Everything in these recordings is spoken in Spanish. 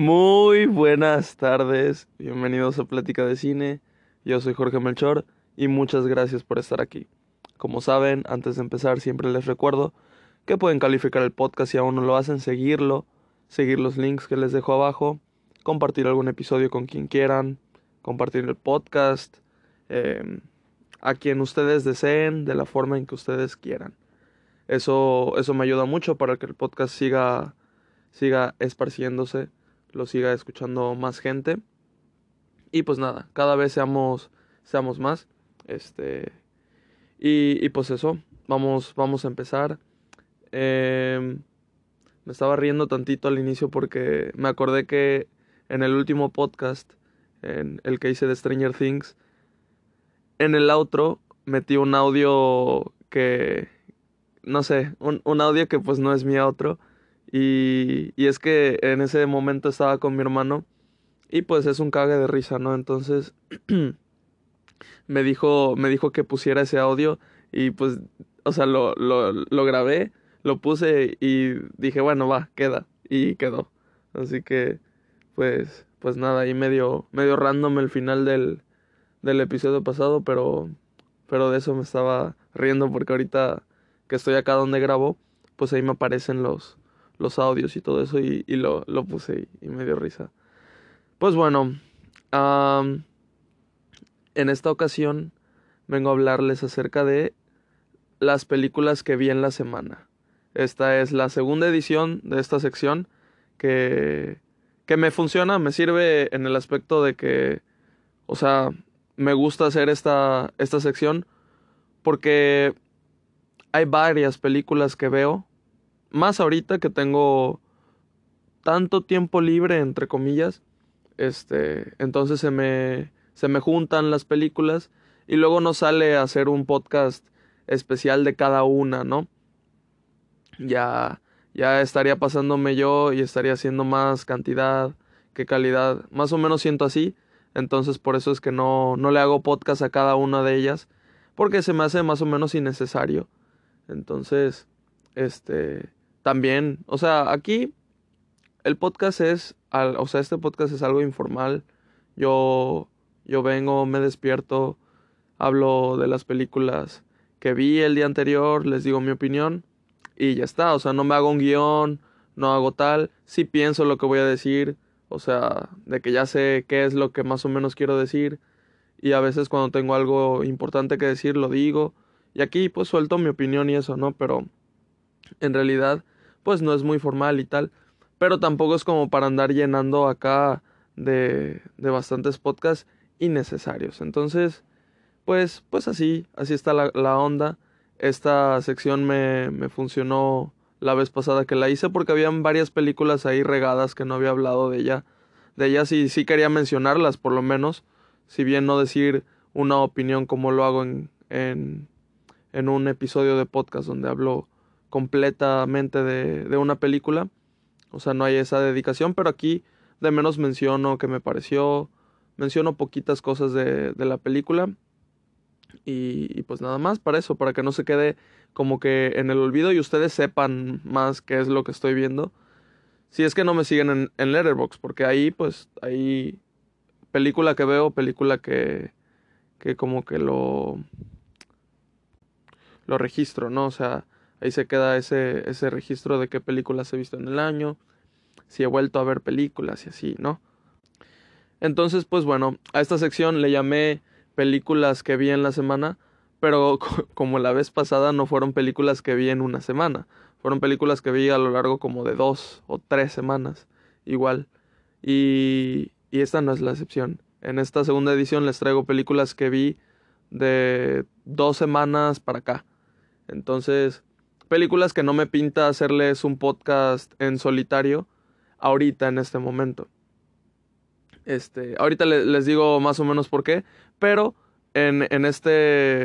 Muy buenas tardes, bienvenidos a Plática de Cine. Yo soy Jorge Melchor y muchas gracias por estar aquí. Como saben, antes de empezar siempre les recuerdo que pueden calificar el podcast si aún no lo hacen, seguirlo, seguir los links que les dejo abajo, compartir algún episodio con quien quieran, compartir el podcast eh, a quien ustedes deseen, de la forma en que ustedes quieran. Eso, eso me ayuda mucho para que el podcast siga, siga esparciéndose, lo siga escuchando más gente. Y pues nada, cada vez seamos, seamos más. Este, y, y pues eso, vamos, vamos a empezar. Eh, me estaba riendo tantito al inicio porque me acordé que en el último podcast, en el que hice de Stranger Things, en el outro metí un audio que, no sé, un, audio que pues no es mi outro. Y, y es que en ese momento estaba con mi hermano y pues es un cague de risa, ¿no? Entonces me dijo, me dijo que pusiera ese audio y pues, o sea, lo, lo, grabé, lo puse y dije, bueno, va, queda. Y quedó. Así que, pues, pues nada, ahí medio, medio random el final del, del episodio pasado, pero, pero de eso me estaba riendo porque ahorita que estoy acá donde grabo, pues ahí me aparecen los, los audios y todo eso y, lo, lo, puse y, me dio risa. Pues bueno, en esta ocasión vengo a hablarles acerca de las películas que vi en la semana. Esta es la segunda edición de esta sección que, que me funciona, me sirve en el aspecto de que, o sea, me gusta hacer esta, esta sección porque hay varias películas que veo, más ahorita que tengo tanto tiempo libre, entre comillas, este, entonces se me, se me juntan las películas y luego nos sale a hacer un podcast especial de cada una, ¿no? Ya, ya estaría pasándome yo y estaría haciendo más cantidad que calidad, más o menos siento así, entonces por eso es que no, no le hago podcast a cada una de ellas, porque se me hace más o menos innecesario. Entonces, este, también, o sea, aquí el podcast es, o sea, este podcast es algo informal. Yo, yo vengo, me despierto, hablo de las películas que vi el día anterior, les digo mi opinión y ya está. O sea, no me hago un guion, no hago tal, sí pienso lo que voy a decir, o sea, de que ya sé qué es lo que más o menos quiero decir y a veces cuando tengo algo importante que decir lo digo y aquí pues suelto mi opinión y eso, ¿no? Pero en realidad pues no es muy formal y tal, pero tampoco es como para andar llenando acá de, de bastantes podcasts innecesarios. Entonces, pues, pues así, así está la, la onda. Esta sección me, me funcionó la vez pasada que la hice porque habían varias películas ahí regadas que no había hablado de ella. De ellas sí, sí quería mencionarlas por lo menos, si bien no decir una opinión como lo hago en, en, en un episodio de podcast donde hablo completamente de, de una película. O sea, no hay esa dedicación, pero aquí de menos menciono que me pareció, menciono poquitas cosas de, de la película. Y, y, pues nada más para eso, para que no se quede como que en el olvido y ustedes sepan más qué es lo que estoy viendo. Si es que no me siguen en, en Letterboxd, porque ahí pues ahí película que veo, película que, que como que lo, lo registro, ¿no? O sea, ahí se queda ese, ese registro de qué películas he visto en el año, si he vuelto a ver películas y así, ¿no? Entonces, pues bueno, a esta sección le llamé películas que vi en la semana, pero como la vez pasada no fueron películas que vi en una semana, fueron películas que vi a lo largo como de dos o tres semanas, igual. Y, y esta no es la excepción. En esta segunda edición les traigo películas que vi de dos semanas para acá. Entonces, películas que no me pinta hacerles un podcast en solitario ahorita en este momento. Este, ahorita le, les digo más o menos por qué, pero en, en, este,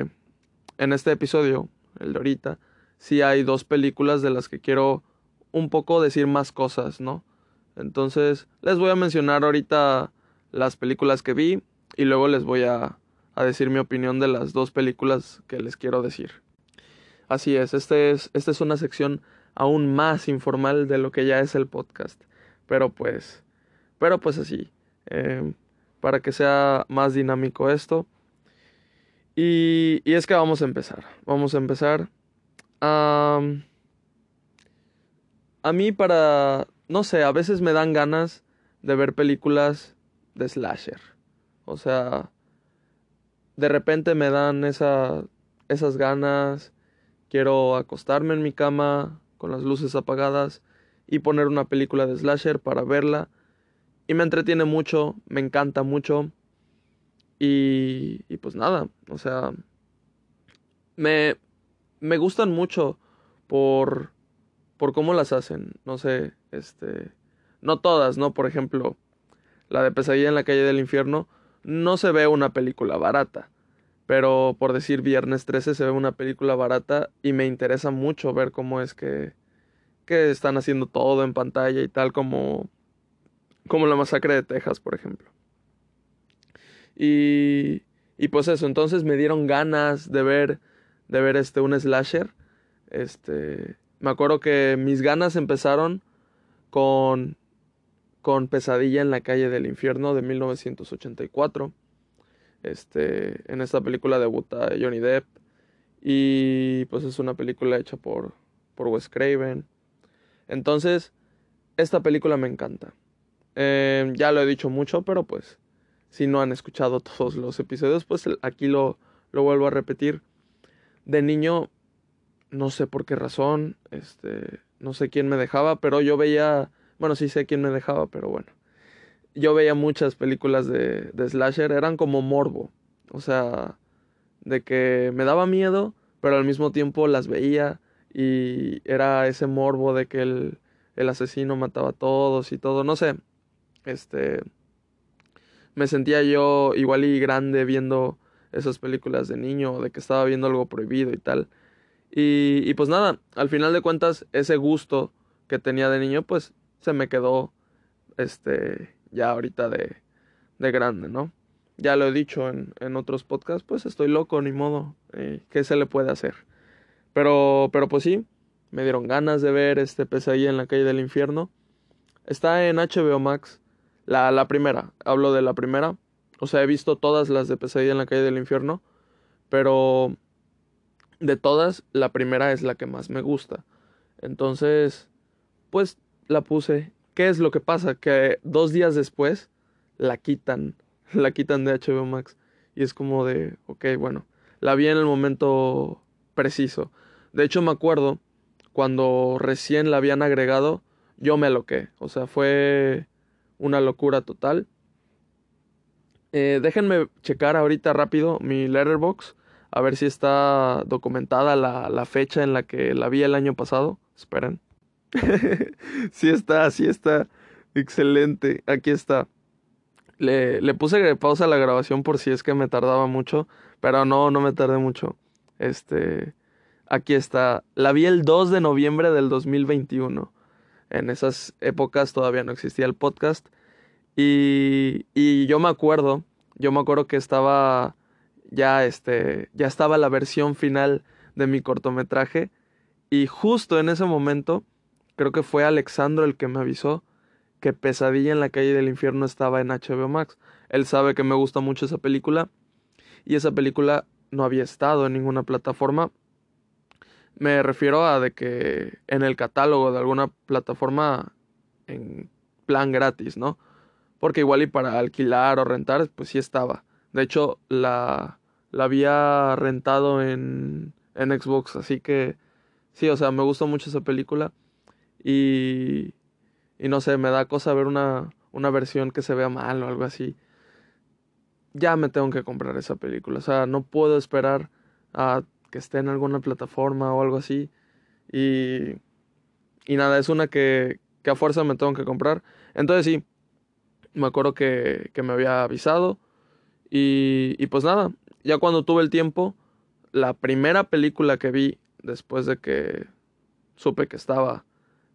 en este episodio, el de ahorita, sí hay dos películas de las que quiero un poco decir más cosas, ¿no? Entonces, les voy a mencionar ahorita las películas que vi y luego les voy a, a decir mi opinión de las dos películas que les quiero decir. Así es, este es, esta es una sección aún más informal de lo que ya es el podcast. Pero pues, Pero pues así, em, para que sea más dinámico esto. Y, y, es que vamos a empezar. Vamos a empezar. a mí para... No sé, a veces me dan ganas de ver películas de slasher. O sea, de repente me dan esa, esas ganas. Quiero acostarme en mi cama con las luces apagadas y poner una película de slasher para verla. Y me entretiene mucho, me encanta mucho. Y, y pues nada, o sea, me, me gustan mucho por, por cómo las hacen. No sé, este, no todas, ¿no? Por ejemplo, la de Pesadilla en la calle del infierno no se ve una película barata. Pero por decir Viernes 13 se ve una película barata y me interesa mucho ver cómo es que, que están haciendo todo en pantalla y tal como, como la masacre de Texas, por ejemplo. Y, y pues eso, entonces me dieron ganas de ver, de ver este, un slasher. Este, me acuerdo que mis ganas empezaron con, con Pesadilla en la calle del infierno de 1984. Este, en esta película debuta Johnny Depp. Y pues es una película hecha por, por Wes Craven. Entonces, esta película me encanta. Em, ya lo he dicho mucho, pero pues si no han escuchado todos los episodios, pues aquí lo, lo vuelvo a repetir. De niño, no sé por qué razón, este, no sé quién me dejaba, pero yo veía, bueno, sí sé quién me dejaba, pero bueno yo veía muchas películas de, de slasher, eran como morbo. O sea, de que me daba miedo, pero al mismo tiempo las veía y era ese morbo de que el, el asesino mataba a todos y todo, no sé. Este me sentía yo igual y grande viendo esas películas de niño, de que estaba viendo algo prohibido y tal. Y, y pues nada, al final de cuentas, ese gusto que tenía de niño, pues se me quedó este ya ahorita de, de grande, ¿no? Ya lo he dicho en, en otros podcasts, pues estoy loco, ni modo, eh, ¿qué se le puede hacer? Pero, pero pues sí, me dieron ganas de ver este pesadilla en la calle del infierno. Está en HBO Max, la, la primera, hablo de la primera. O sea, he visto todas las de pesadilla en la calle del infierno, pero de todas, la primera es la que más me gusta. Entonces, pues la puse ¿Qué es lo que pasa? Que dos días después la quitan, la quitan de HBO Max. Y es como de, ok, bueno, la vi en el momento preciso. De hecho, me acuerdo cuando recién la habían agregado, yo me loqué. O sea, fue una locura total. Eh, déjenme checar ahorita rápido mi letterbox. A ver si está documentada la, la fecha en la que la vi el año pasado. Esperen. sí está, sí está. Excelente. Aquí está. Le, puse pausa a la grabación por si es que me tardaba mucho. Pero no, no me tardé mucho. Este. Aquí está. La vi el 2 de noviembre del 2021. En esas épocas todavía no existía el podcast. Y, y yo me acuerdo. Yo me acuerdo que estaba. Ya este. Ya estaba la versión final de mi cortometraje. Y justo en ese momento creo que fue Alexandro el que me avisó que Pesadilla en la calle del infierno estaba en HBO Max. Él sabe que me gusta mucho esa película y esa película no había estado en ninguna plataforma. Me refiero a de que en el catálogo de alguna plataforma en plan gratis, ¿no? Porque igual y para alquilar o rentar, pues sí estaba. De hecho, la, la había rentado en, en Xbox, así que sí, o sea, me gustó mucho esa película. Y, y no sé, me da cosa ver una, una versión que se vea mal o algo así. Ya me tengo que comprar esa película. O sea, no puedo esperar a que esté en alguna plataforma o algo así. Y, y nada, es una que, que a fuerza me tengo que comprar. Entonces sí, me acuerdo que, que me había avisado. Y, y pues nada, ya cuando tuve el tiempo, la primera película que vi después de que supe que estaba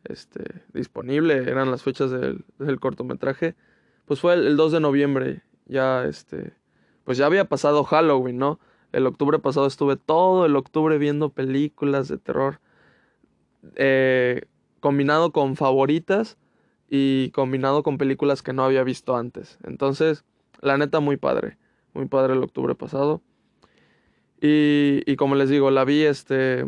este, disponible, eran las fechas del, cortometraje, pues fue el, 2 de noviembre, ya este, pues ya había pasado Halloween, ¿no? El octubre pasado estuve todo el octubre viendo películas de terror, eh, combinado con favoritas, y combinado con películas que no había visto antes. Entonces, la neta, muy padre. Muy padre el octubre pasado. Y, y como les digo, la vi este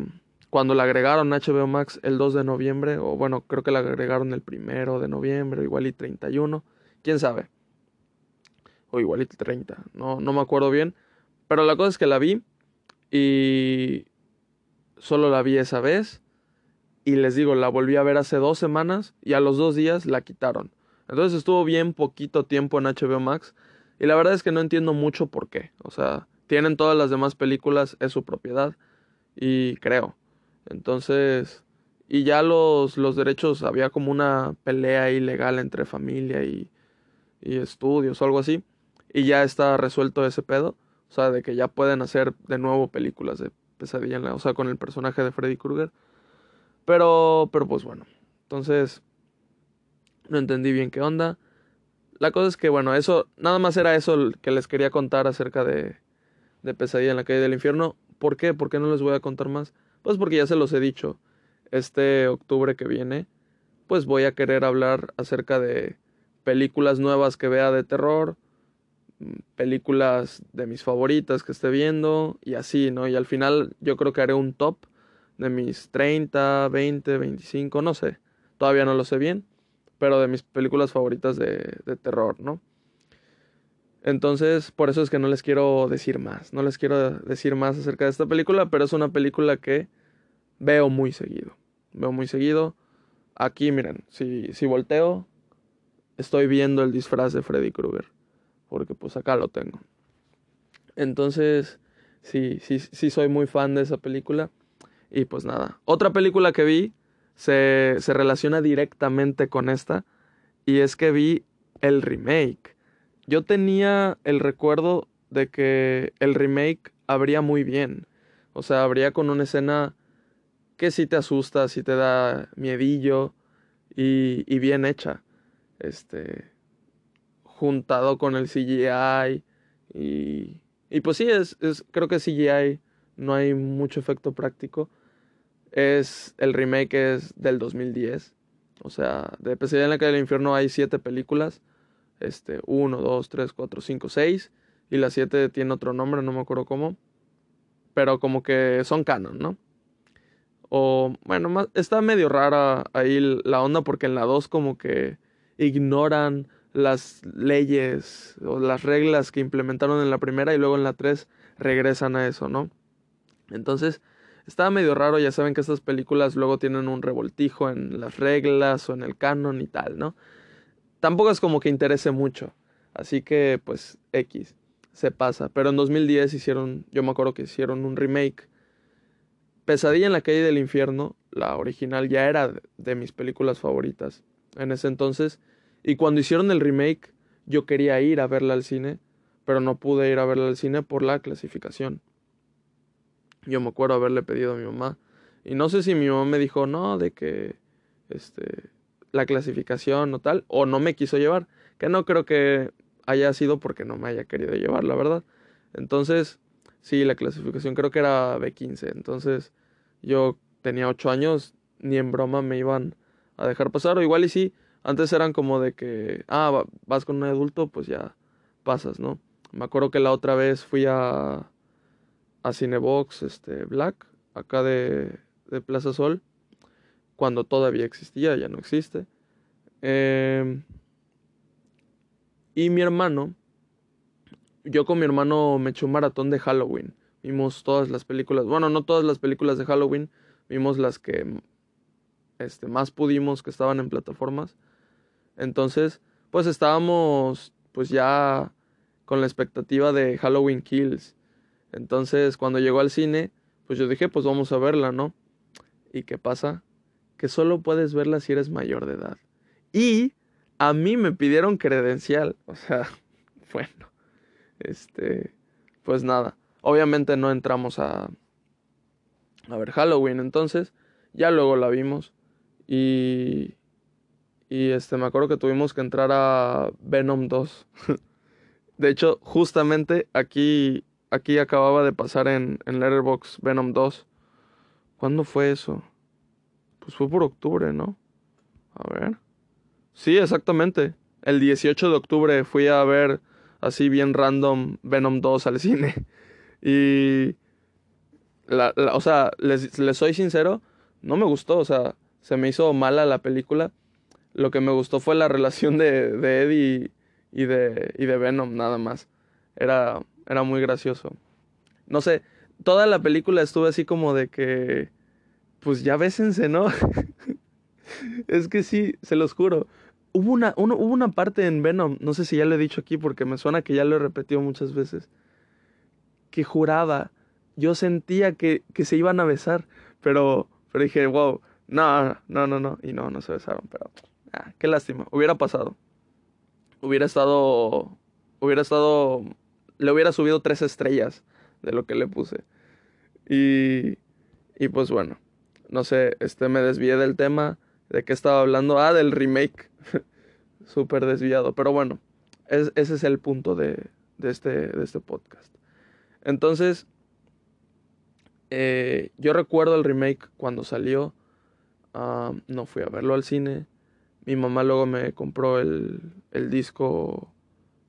cuando la agregaron HBO Max el 2 de noviembre, o bueno, creo que la agregaron el primero de noviembre, igual y 31, quién sabe. O igual y 30, no, no me acuerdo bien. Pero la cosa es que la vi y solo la vi esa vez. Y les digo, la volví a ver hace dos semanas y a los dos días la quitaron. Entonces estuvo bien poquito tiempo en HBO Max. Y la verdad es que no entiendo mucho por qué. O sea, tienen todas las demás películas, es su propiedad. Y creo. Entonces, y ya los, los derechos, había como una pelea ilegal entre familia y, y estudios o algo así. Y ya está resuelto ese pedo. O sea, de que ya pueden hacer de nuevo películas de pesadilla en la, o sea, con el personaje de Freddy Krueger. Pero, pero pues bueno. Entonces, no entendí bien qué onda. La cosa es que, bueno, eso, nada más era eso que les quería contar acerca de, de Pesadilla en la calle del infierno. ¿Por qué? ¿Por qué no les voy a contar más? Pues porque ya se los he dicho. Este octubre que viene, pues voy a querer hablar acerca de películas nuevas que vea de terror, mm, películas de mis favoritas que esté viendo y así, ¿no? Y al final yo creo que haré un top de mis 30, 20, 25, no sé. Todavía no lo sé bien, pero de mis películas favoritas de, de terror, ¿no? Entonces, por eso es que no les quiero decir más. No les quiero decir más acerca de esta película, pero es una película que veo muy seguido. Veo muy seguido. Aquí, miren, si, si volteo, estoy viendo el disfraz de Freddy Krueger. Porque pues acá lo tengo. Entonces, sí, sí, sí soy muy fan de esa película. Y pues nada. Otra película que vi se, se relaciona directamente con esta. Y es que vi el remake yo tenía el recuerdo de que el remake habría muy bien. O sea, habría con una escena que sí te asusta, sí te da miedillo y, bien hecha. Este. Juntado con el CGI. Y. Y pues sí, es, es, creo que CGI no hay mucho efecto práctico. Es. El remake es del 2010. O sea, de Pesadilla en la calle del infierno hay siete películas este, 1, 2, 3, 4, 5, 6. Y la 7 tiene otro nombre, no me acuerdo cómo. Pero como que son canon, ¿no? O, bueno, está medio rara ahí la onda porque en la 2 como que ignoran las leyes o las reglas que implementaron en la primera y luego en la 3 regresan a eso, ¿no? Entonces, estaba medio raro, ya saben que estas películas luego tienen un revoltijo en las reglas o en el canon y tal, ¿no? Tampoco es como que interese mucho. Así que, pues, X, se pasa. Pero en 2010 hicieron, yo me acuerdo que hicieron un remake. Pesadilla en la calle del infierno, la original, ya era de mis películas favoritas en ese entonces. Y cuando hicieron el remake, yo quería ir a verla al cine, pero no pude ir a verla al cine por la clasificación. Yo me acuerdo haberle pedido a mi mamá. Y no sé si mi mamá me dijo, no, de que, este, la clasificación o tal, o no me quiso llevar, que no creo que haya sido porque no me haya querido llevar, la verdad. Entonces, sí, la clasificación creo que era B15, entonces yo tenía 8 años, ni en broma me iban a dejar pasar, o igual y sí, antes eran como de que, ah, vas con un adulto, pues ya pasas, ¿no? Me acuerdo que la otra vez fui a, a Cinebox, este, Black, acá de, de Plaza Sol, cuando todavía existía, ya no existe. Eh, y mi hermano, yo con mi hermano me eché un maratón de Halloween. Vimos todas las películas, bueno, no todas las películas de Halloween, vimos las que este, más pudimos que estaban en plataformas. Entonces, pues estábamos pues ya con la expectativa de Halloween Kills. Entonces, cuando llegó al cine, pues yo dije, pues vamos a verla, ¿no? ¿Y qué pasa? Que solo puedes verla si eres mayor de edad. Y a mí me pidieron credencial, o sea, bueno, este, pues nada, obviamente no entramos a, a ver Halloween, entonces ya luego la vimos y, y este, me acuerdo que tuvimos que entrar a Venom 2. de hecho, justamente aquí, aquí acababa de pasar en, en Letterboxd Venom 2. ¿Cuándo fue eso? Pues fue por octubre, ¿no? A ver. Sí, exactamente. El 18 de octubre fui a ver así bien random Venom 2 al cine. Y... La, o sea, les, les soy sincero, no me gustó, o sea, se me hizo mala la película. Lo que me gustó fue la relación de, de Eddie y, de, y de Venom, nada más. Era, era muy gracioso. No sé, toda la película estuve así como de que, pues ya bésense, ¿no? es que sí, se los juro. Hubo una, hubo una parte en Venom, no sé si ya lo he dicho aquí porque me suena que ya lo he repetido muchas veces, que juraba, yo sentía que, que se iban a besar, pero, pero dije, wow, no, no, no, no, y no, no se besaron, pero, ah, qué lástima, hubiera pasado. Hubiera estado, hubiera estado, le hubiera subido tres estrellas de lo que le puse. Y, y pues bueno, no sé, este me desvié del tema. ¿De qué estaba hablando? Ah, del remake. Súper desviado. Pero bueno, ese es el punto de, de, este, de este podcast. Entonces, eh, yo recuerdo el remake cuando salió. Ah, no fui a verlo al cine. Mi mamá luego me compró el, el disco.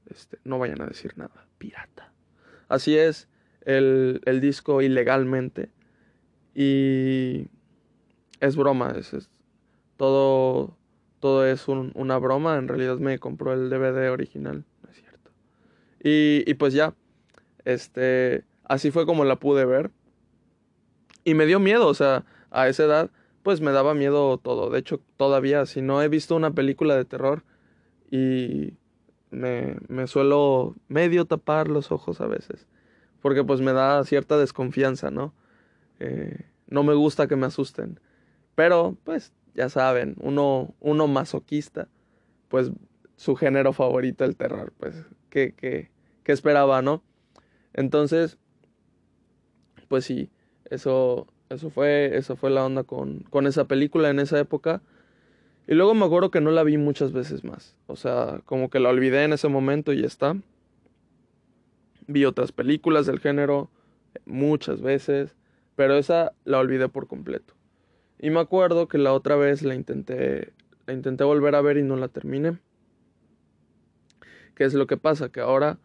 Este, no vayan a decir nada. Pirata. Así es el, el disco ilegalmente. Y es broma, es, todo, todo es una broma. En realidad me compró el DVD original, no es cierto. Y, y pues ya, este, así fue como la pude ver. Y me dio miedo, o sea, a esa edad, pues me daba miedo todo. De hecho, todavía, si no he visto una película de terror y me, me suelo medio tapar los ojos a veces porque pues me da cierta desconfianza, ¿no? Eh, no me gusta que me asusten. Pero, pues, ya saben, uno, uno masoquista, pues su género favorito, el terror, pues, ¿qué, qué, qué esperaba, no? Entonces, pues sí, eso, eso, fue, eso fue la onda con, con esa película en esa época. Y luego me acuerdo que no la vi muchas veces más. O sea, como que la olvidé en ese momento y ya está. Vi otras películas del género muchas veces, pero esa la olvidé por completo. Y me acuerdo que la otra vez la intenté, la intenté volver a ver y no la terminé. ¿Qué es lo que pasa? Que ahora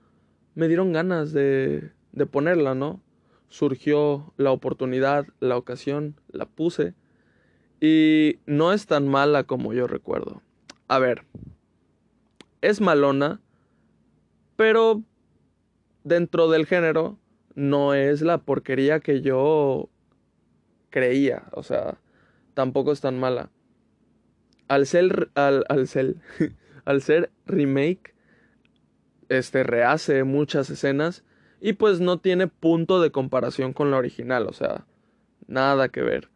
me dieron ganas de, de ponerla, ¿no? Surgió la oportunidad, la ocasión, la puse. Y no es tan mala como yo recuerdo. A ver, es malona, pero dentro del género no es la porquería que yo creía. O sea, tampoco es tan mala. Al ser, al, al ser, al ser remake, este rehace muchas escenas y pues no tiene punto de comparación con la original. O sea, nada que ver.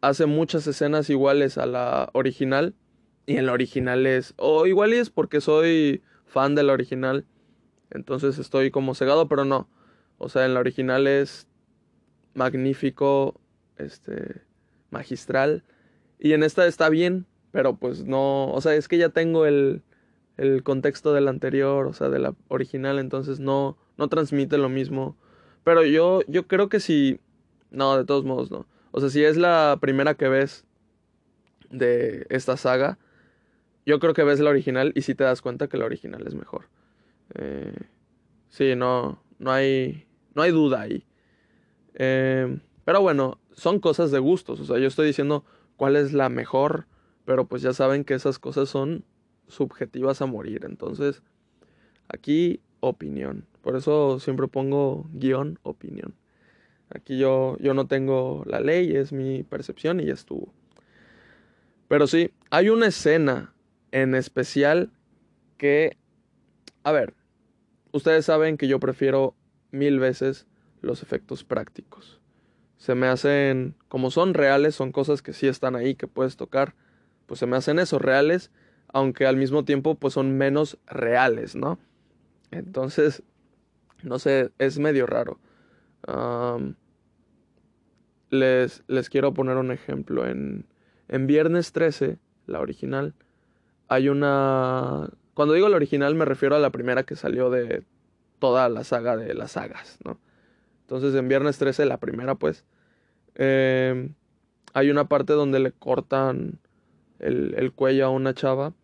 Hace muchas escenas iguales a la original y en la original es... O igual es porque soy fan de la original entonces estoy como cegado, pero no. O sea, en la original es magnífico, este, magistral. Y en esta está bien, pero pues no, o sea, es que ya tengo el, el contexto del anterior, o sea, de la original, entonces no, no transmite lo mismo. Pero yo, yo creo que si, no, de todos modos no. O sea, si es la primera que ves de esta saga, yo creo que ves la original y si te das cuenta que la original es mejor. Eh, sí, no, no, hay, no hay duda ahí. Eh, pero bueno, son cosas de gustos. O sea, yo estoy diciendo cuál es la mejor, pero pues ya saben que esas cosas son subjetivas a morir. Entonces, aquí opinión. Por eso siempre pongo guion opinión. Aquí yo, yo no tengo la ley, es mi percepción y ya estuvo. Pero sí, hay una escena en especial que, a ver, Ustedes saben que yo prefiero mil veces los efectos prácticos. Se me hacen, como son reales, son cosas que sí están ahí, que puedes tocar, pues se me hacen esos reales, aunque al mismo tiempo pues son menos reales, ¿no? Entonces, no sé, es medio raro. les, les quiero poner un ejemplo. En, en Viernes 13, la original, hay una cuando digo la original me refiero a la primera que salió de toda la saga de las sagas, ¿no? Entonces en Viernes 13, la primera pues, em, hay una parte donde le cortan el, el, cuello a una chava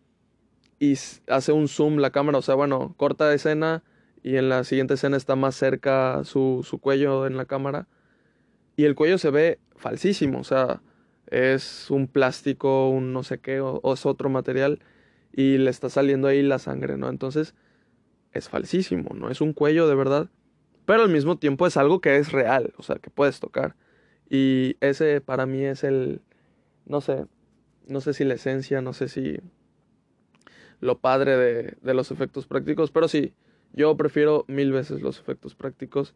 y hace un zoom la cámara, o sea, bueno, corta escena y en la siguiente escena está más cerca su, su cuello en la cámara y el cuello se ve falsísimo, o sea, es un plástico, un no sé qué, o, es otro material y le está saliendo ahí la sangre, ¿no? Entonces es falsísimo, no es un cuello de verdad, pero al mismo tiempo es algo que es real, o sea, que puedes tocar. Y ese para mí es el, no sé, no sé si la esencia, no sé si lo padre de, de los efectos prácticos, pero sí, yo prefiero mil veces los efectos prácticos,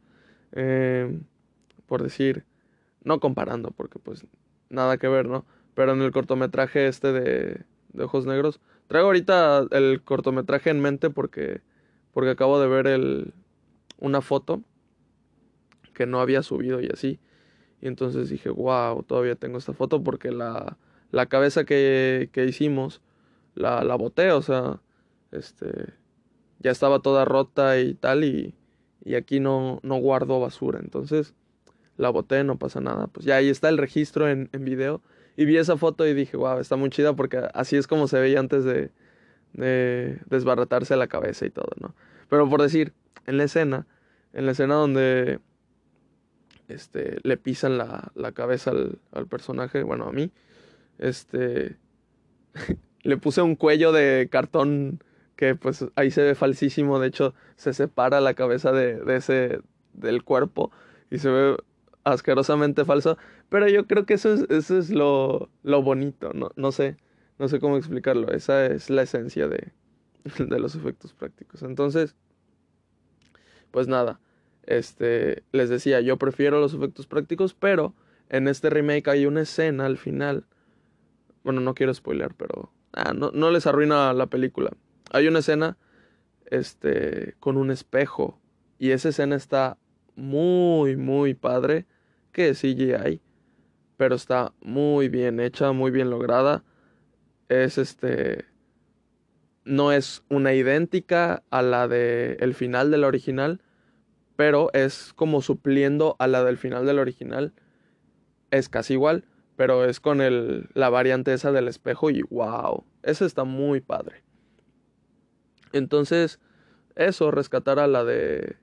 eh, por decir, no comparando, porque pues nada que ver, ¿no? Pero en el cortometraje este de, de Ojos Negros, traigo ahorita el cortometraje en mente porque, porque acabo de ver el, una foto que no había subido y así. Y entonces dije, wow, todavía tengo esta foto porque la, la cabeza que, que hicimos la, la boté, o sea, este, ya estaba toda rota y tal y, y aquí no, no guardo basura. Entonces, la boté, no pasa nada. Pues ya ahí está el registro en, en video. Y vi esa foto y dije, wow, está muy chida porque así es como se veía antes de, de desbaratarse la cabeza y todo, ¿no? Pero por decir, en la escena, en la escena donde este, le pisan la, la cabeza al, al, personaje, bueno, a mí, este, le puse un cuello de cartón que pues ahí se ve falsísimo, de hecho se separa la cabeza de, de ese, del cuerpo y se ve asquerosamente falso, pero yo creo que eso es, eso es lo, lo bonito, no, no sé, no sé cómo explicarlo, esa es la esencia de, de los efectos prácticos. Entonces, pues nada, este, les decía, yo prefiero los efectos prácticos, pero en este remake hay una escena al final, bueno, no quiero spoiler, pero ah, no, no les arruina la película. Hay una escena, este, con un espejo, y esa escena está muy, muy padre que es CGI, pero está muy bien hecha, muy bien lograda. Es este no es una idéntica a la de final de la original, pero es como supliendo a la del final del original. Es casi igual, pero es con el, la variante esa del espejo y wow, eso está muy padre. Entonces, eso, rescatar a la de,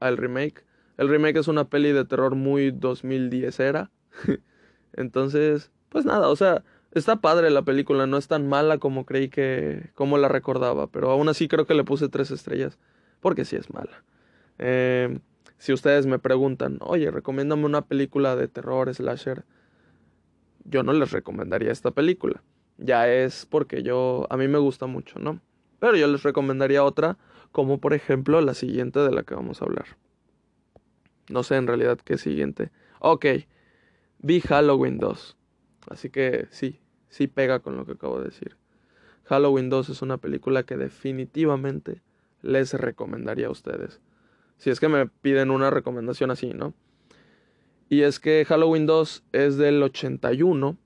al remake, el remake es una peli de terror muy 2010 era. Entonces, pues nada, o sea, está padre la película, no es tan mala como creí que, como la recordaba, pero aún así creo que le puse tres estrellas, porque sí es mala. Eh, si ustedes me preguntan, oye, recomiéndame una película de terror, slasher, yo no les recomendaría esta película. Ya es porque yo, a mí me gusta mucho, ¿no? Pero yo les recomendaría otra, como por ejemplo la siguiente de la que vamos a hablar. No sé en realidad qué siguiente. Ok, vi Halloween 2. Así que sí, sí pega con lo que acabo de decir. Halloween 2 es una película que definitivamente les recomendaría a ustedes. Si es que me piden una recomendación así, ¿no? Y es que Halloween 2 es del 81,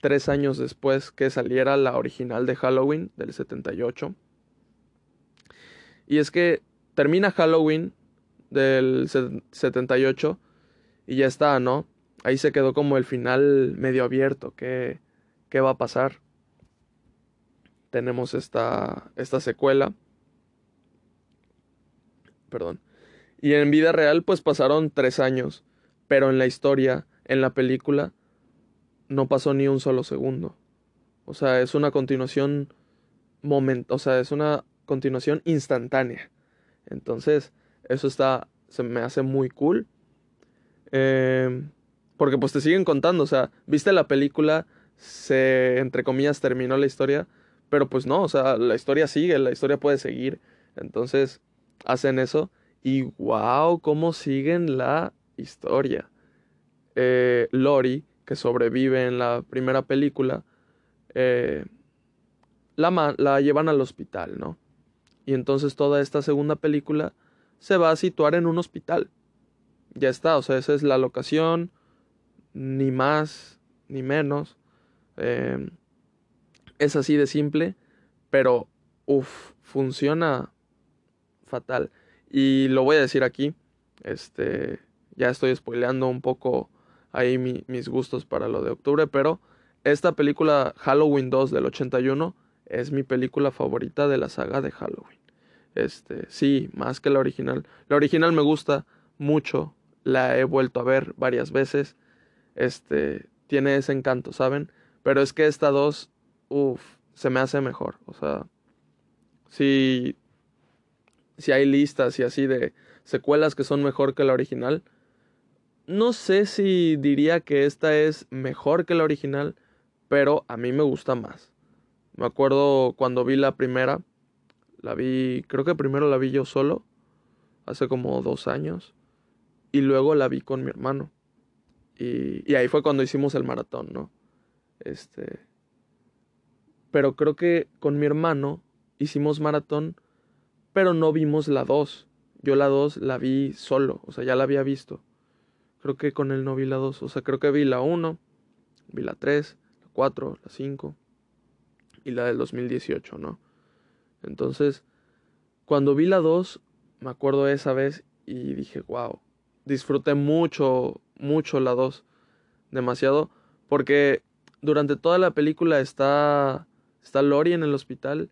tres años después que saliera la original de Halloween, del 78. Y es que termina Halloween del 78 y ya está, ¿no? Ahí se quedó como el final medio abierto. ¿Qué, qué va a pasar? Tenemos esta, esta secuela. Perdón. Y en vida real pues pasaron tres años. Pero en la historia, en la película, no pasó ni un solo segundo. O sea, es una continuación moment, o sea, es una continuación instantánea. Entonces, eso está, se me hace muy cool. Eh, porque pues te siguen contando, o sea, viste la película, se, entre comillas, terminó la historia, pero pues no, o sea, la historia sigue, la historia puede seguir. Entonces, hacen eso y wow, cómo siguen la historia. Eh, Lori, que sobrevive en la primera película, eh, la, la llevan al hospital, ¿no? Y entonces toda esta segunda película se va a situar en un hospital. Ya está, o sea, esa es la locación, ni más ni menos. Eh, es así de simple, pero uff, funciona fatal. Y lo voy a decir aquí, este, ya estoy spoileando un poco ahí mis gustos para lo de octubre, pero esta película Halloween 2 del 81 es mi película favorita de la saga de Halloween. Este, sí, más que la original. La original me gusta mucho, la he vuelto a ver varias veces. Este, tiene ese encanto, ¿saben? Pero es que esta dos, uff, se me hace mejor. O sea, si, si hay listas y así de secuelas que son mejor que la original, no sé si diría que esta es mejor que la original, pero a mí me gusta más. Me acuerdo cuando vi la primera, la vi, creo que primero la vi yo solo, hace como dos años, y luego la vi con mi hermano. Y, y ahí fue cuando hicimos el maratón, ¿no? Este. Pero creo que con mi hermano hicimos maratón, pero no vimos la 2. Yo la 2 la vi solo, o sea, ya la había visto. Creo que con él no vi la 2, o sea, creo que vi la 1, vi la 3, la 4, la 5 y la del 2018, ¿no? Entonces, cuando vi la 2, me acuerdo esa vez y dije, wow, disfruté mucho, mucho la 2, demasiado, porque durante toda la película está, está Lori en el hospital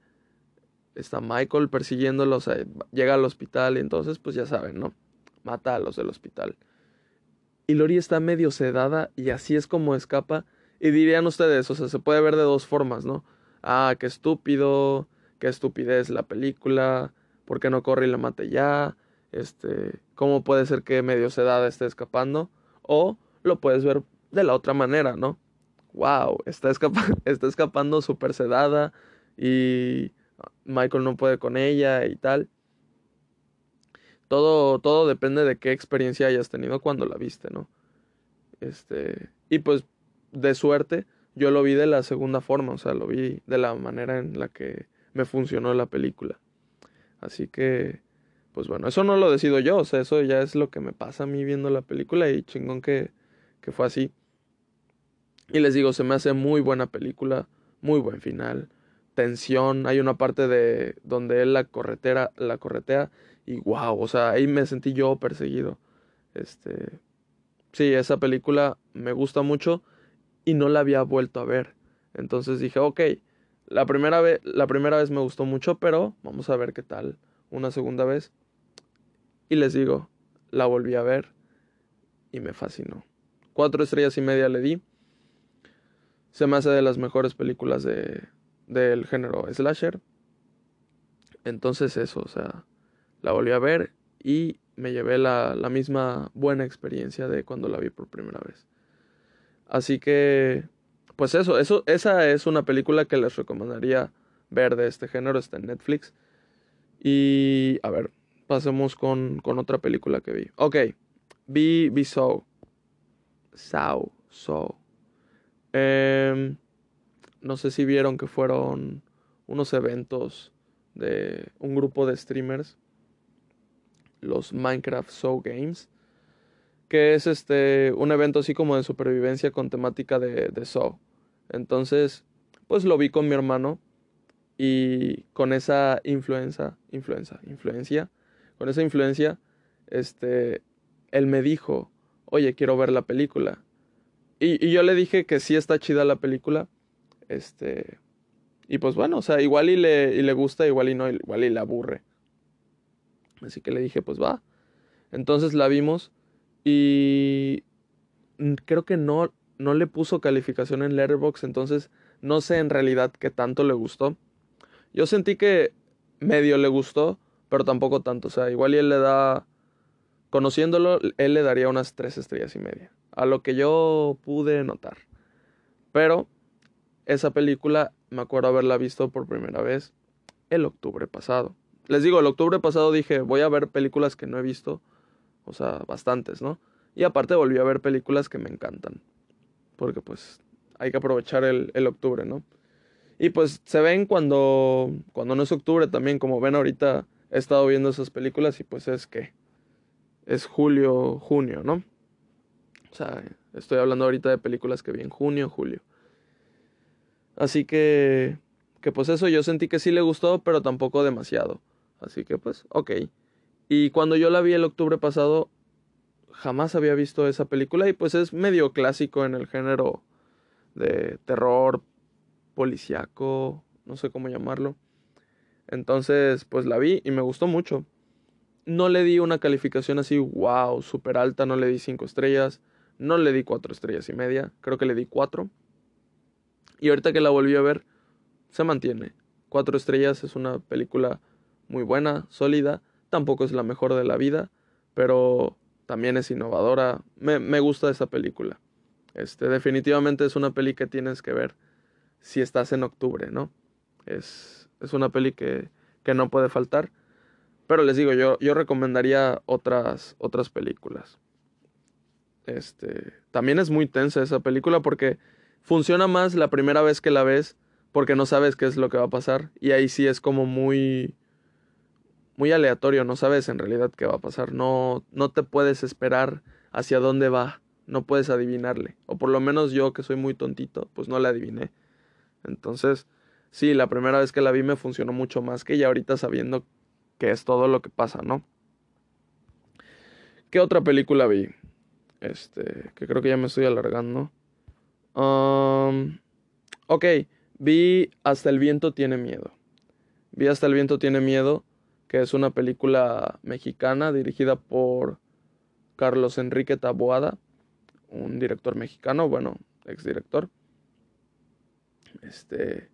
está Michael persiguiéndolo, o sea, llega al hospital y entonces, pues ya saben, ¿no? Mata a los del hospital. Y Lori está medio sedada y así es como escapa. Y dirían ustedes, o sea, se puede ver de dos formas, ¿no? Ah, qué estúpido, qué estupidez la película, ¿por qué no corre y la mate ya? Este, ¿cómo puede ser que medio sedada esté escapando? O lo puedes ver de la otra manera, ¿no? Wow, está, está escapando súper sedada y Michael no puede con ella y tal. Todo, todo depende de qué experiencia hayas tenido cuando la viste, ¿no? Este, y pues de suerte yo lo vi de la segunda forma, o sea, lo vi de la manera en la que me funcionó la película. Así que, pues bueno, eso no lo decido yo, o sea, eso ya es lo que me pasa a mí viendo la película y chingón que, que fue así. Y les digo, se me hace muy buena película, muy buen final tensión, hay una parte de donde él la corretera, la corretea y wow, o sea, ahí me sentí yo perseguido. Este, sí, esa película me gusta mucho y no la había vuelto a ver. Entonces dije, ok, la primera vez, la primera vez me gustó mucho, pero vamos a ver qué tal una segunda vez. Y les digo, la volví a ver y me fascinó. Cuatro estrellas y media le di. Se me hace de las mejores películas de, del género slasher. Entonces eso, o sea, la volví a ver y me llevé la, la, misma buena experiencia de cuando la vi por primera vez. Así que, pues eso, eso, esa es una película que les recomendaría ver de este género, está en Netflix. Y, a ver, pasemos con, con otra película que vi. Ok, vi, vi Saw. Saw. Eh, no sé si vieron que fueron unos eventos de un grupo de streamers, los Minecraft Show Games, que es este un evento así como de supervivencia con temática de, de Saw. Entonces, pues lo vi con mi hermano y con esa influencia, influencia, influencia, con esa influencia, este, él me dijo, oye, quiero ver la película. Y, y yo le dije que sí está chida la película, este. Y pues bueno, o sea, igual y le, y le gusta, igual y no, igual y le aburre. Así que le dije, pues va. Entonces la vimos y creo que no, no le puso calificación en Letterboxd, entonces no sé en realidad qué tanto le gustó. Yo sentí que medio le gustó, pero tampoco tanto. O sea, igual y él le da, conociéndolo, él le daría unas tres estrellas y media. A lo que yo pude notar. Pero esa película me acuerdo haberla visto por primera vez el octubre pasado. Les digo, el octubre pasado dije, voy a ver películas que no he visto, o sea, bastantes, ¿no? Y aparte volví a ver películas que me encantan, porque pues hay que aprovechar el, el octubre, ¿no? Y pues se ven cuando, cuando no es octubre también, como ven ahorita he estado viendo esas películas y pues es que es julio, junio, ¿no? O sea, estoy hablando ahorita de películas que vi en junio, julio. Así que, que pues eso yo sentí que sí le gustó, pero tampoco demasiado. Así que pues, ok. Y cuando yo la vi el octubre pasado, jamás había visto esa película y pues es medio clásico en el género de terror, policíaco, no sé cómo llamarlo. Entonces, pues la vi y me gustó mucho. No le di una calificación así, wow, súper alta, no le di 5 estrellas, no le di 4 estrellas y media, creo que le di 4. Y ahorita que la volví a ver, se mantiene. 4 estrellas es una película muy buena, sólida, tampoco es la mejor de la vida, pero también es innovadora. Me, me gusta esa película. Este, definitivamente es una peli que tienes que ver si estás en octubre, ¿no? Es, es una peli que, que no puede faltar. Pero les digo, yo, yo recomendaría otras, otras películas. Este, también es muy tensa esa película porque funciona más la primera vez que la ves porque no sabes qué es lo que va a pasar y ahí sí es como muy muy aleatorio, no sabes en realidad qué va a pasar, no no te puedes esperar hacia dónde va, no puedes adivinarle, o por lo menos yo que soy muy tontito, pues no le adiviné. Entonces, sí, la primera vez que la vi me funcionó mucho más que ya ahorita sabiendo que es todo lo que pasa, ¿no? ¿Qué otra película vi? Este, que creo que ya me estoy alargando. Um, ok, vi Hasta el viento tiene miedo. Vi Hasta el viento tiene miedo, que es una película mexicana dirigida por Carlos Enrique Taboada, un director mexicano, bueno, exdirector. Este,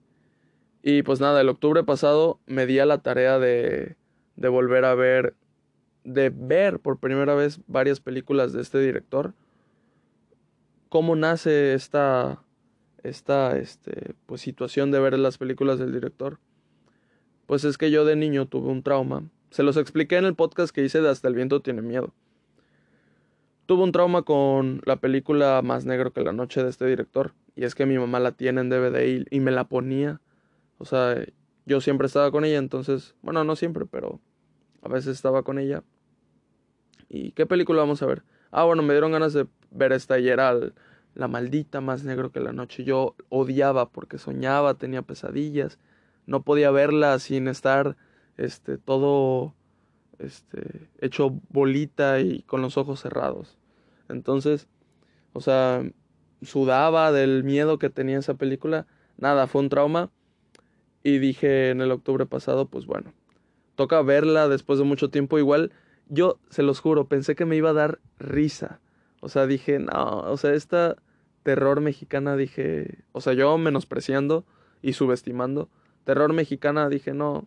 y pues nada, el octubre pasado me di a la tarea de de volver a ver, de ver por primera vez varias películas de este director. Cómo nace esta, esta este, pues, situación de ver las películas del director. Pues es que yo de niño tuve un trauma. Se los expliqué en el podcast que hice de Hasta el viento tiene miedo. Tuve un trauma con la película Más negro que la noche de este director. Y es que mi mamá la tiene en DVD y, y me la ponía. O sea, yo siempre estaba con ella, entonces, bueno, no siempre, pero a veces estaba con ella. ¿Y qué película vamos a ver? Ah, bueno, me dieron ganas de ver esta y era La maldita más negro que la noche. Yo odiaba porque soñaba, tenía pesadillas. No podía verla sin estar este todo este hecho bolita y con los ojos cerrados. Entonces, o sea, sudaba del miedo que tenía esa película. Nada, fue un trauma y dije en el octubre pasado, pues bueno, toca verla después de mucho tiempo. Igual, yo se los juro, pensé que me iba a dar risa. O sea, dije, no, o sea, esta terror mexicana, dije, o sea, yo menospreciando y subestimando. Terror mexicana, dije, no.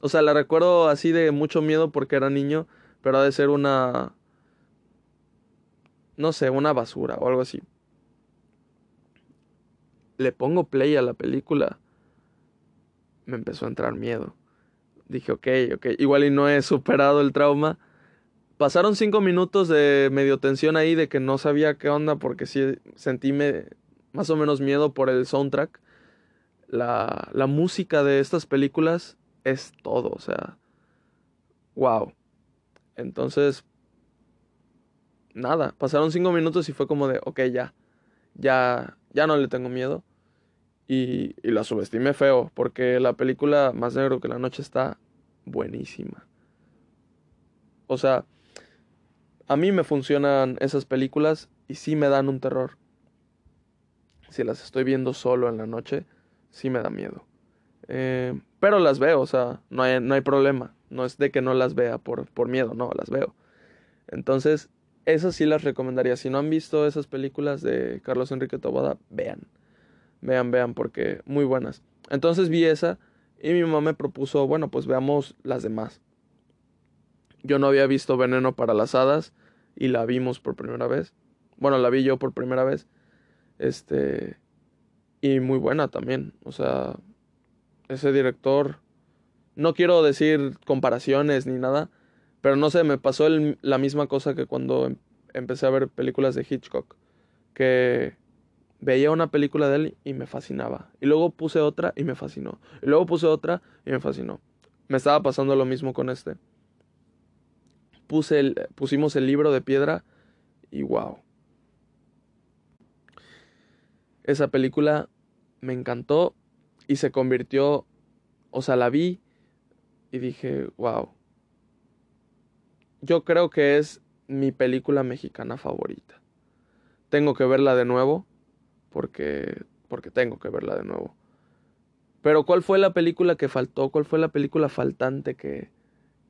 O sea, la recuerdo así de mucho miedo porque era niño, pero ha de ser una. No sé, una basura o algo así. Le pongo play a la película me empezó a entrar miedo. Dije, ok, ok, igual y no he superado el trauma. Pasaron cinco minutos de medio tensión ahí, de que no sabía qué onda, porque sí sentí más o menos miedo por el soundtrack. La, la música de estas películas es todo, o sea, wow. Entonces, nada, pasaron cinco minutos y fue como de, ok, ya, ya, ya no le tengo miedo. Y, la subestimé feo, porque la película Más Negro que la Noche está buenísima. O sea, a mí me funcionan esas películas y sí me dan un terror. Si las estoy viendo solo en la noche, sí me da miedo. Eh, pero las veo, o sea, no hay, no hay problema. No es de que no las vea por, por miedo, no, las veo. Entonces, esas sí las recomendaría. Si no han visto esas películas de Carlos Enrique Tobada, vean. Vean, vean, porque muy buenas. Entonces vi esa y mi mamá me propuso, bueno, pues veamos las demás. Yo no había visto Veneno para las Hadas y la vimos por primera vez. Bueno, la vi yo por primera vez. Este. Y muy buena también. O sea, ese director. No quiero decir comparaciones ni nada. Pero no sé, me pasó la misma cosa que cuando em, empecé a ver películas de Hitchcock. Que veía una película de él y me fascinaba. Y luego puse otra y me fascinó. Y luego puse otra y me fascinó. Me estaba pasando lo mismo con este. El, pusimos el libro de piedra y wow. Esa película me encantó y se convirtió, o sea, la vi y dije, wow. Yo creo que es mi película mexicana favorita. Tengo que verla de nuevo porque, porque tengo que verla de nuevo. Pero ¿cuál fue la película que faltó? ¿Cuál fue la película faltante que,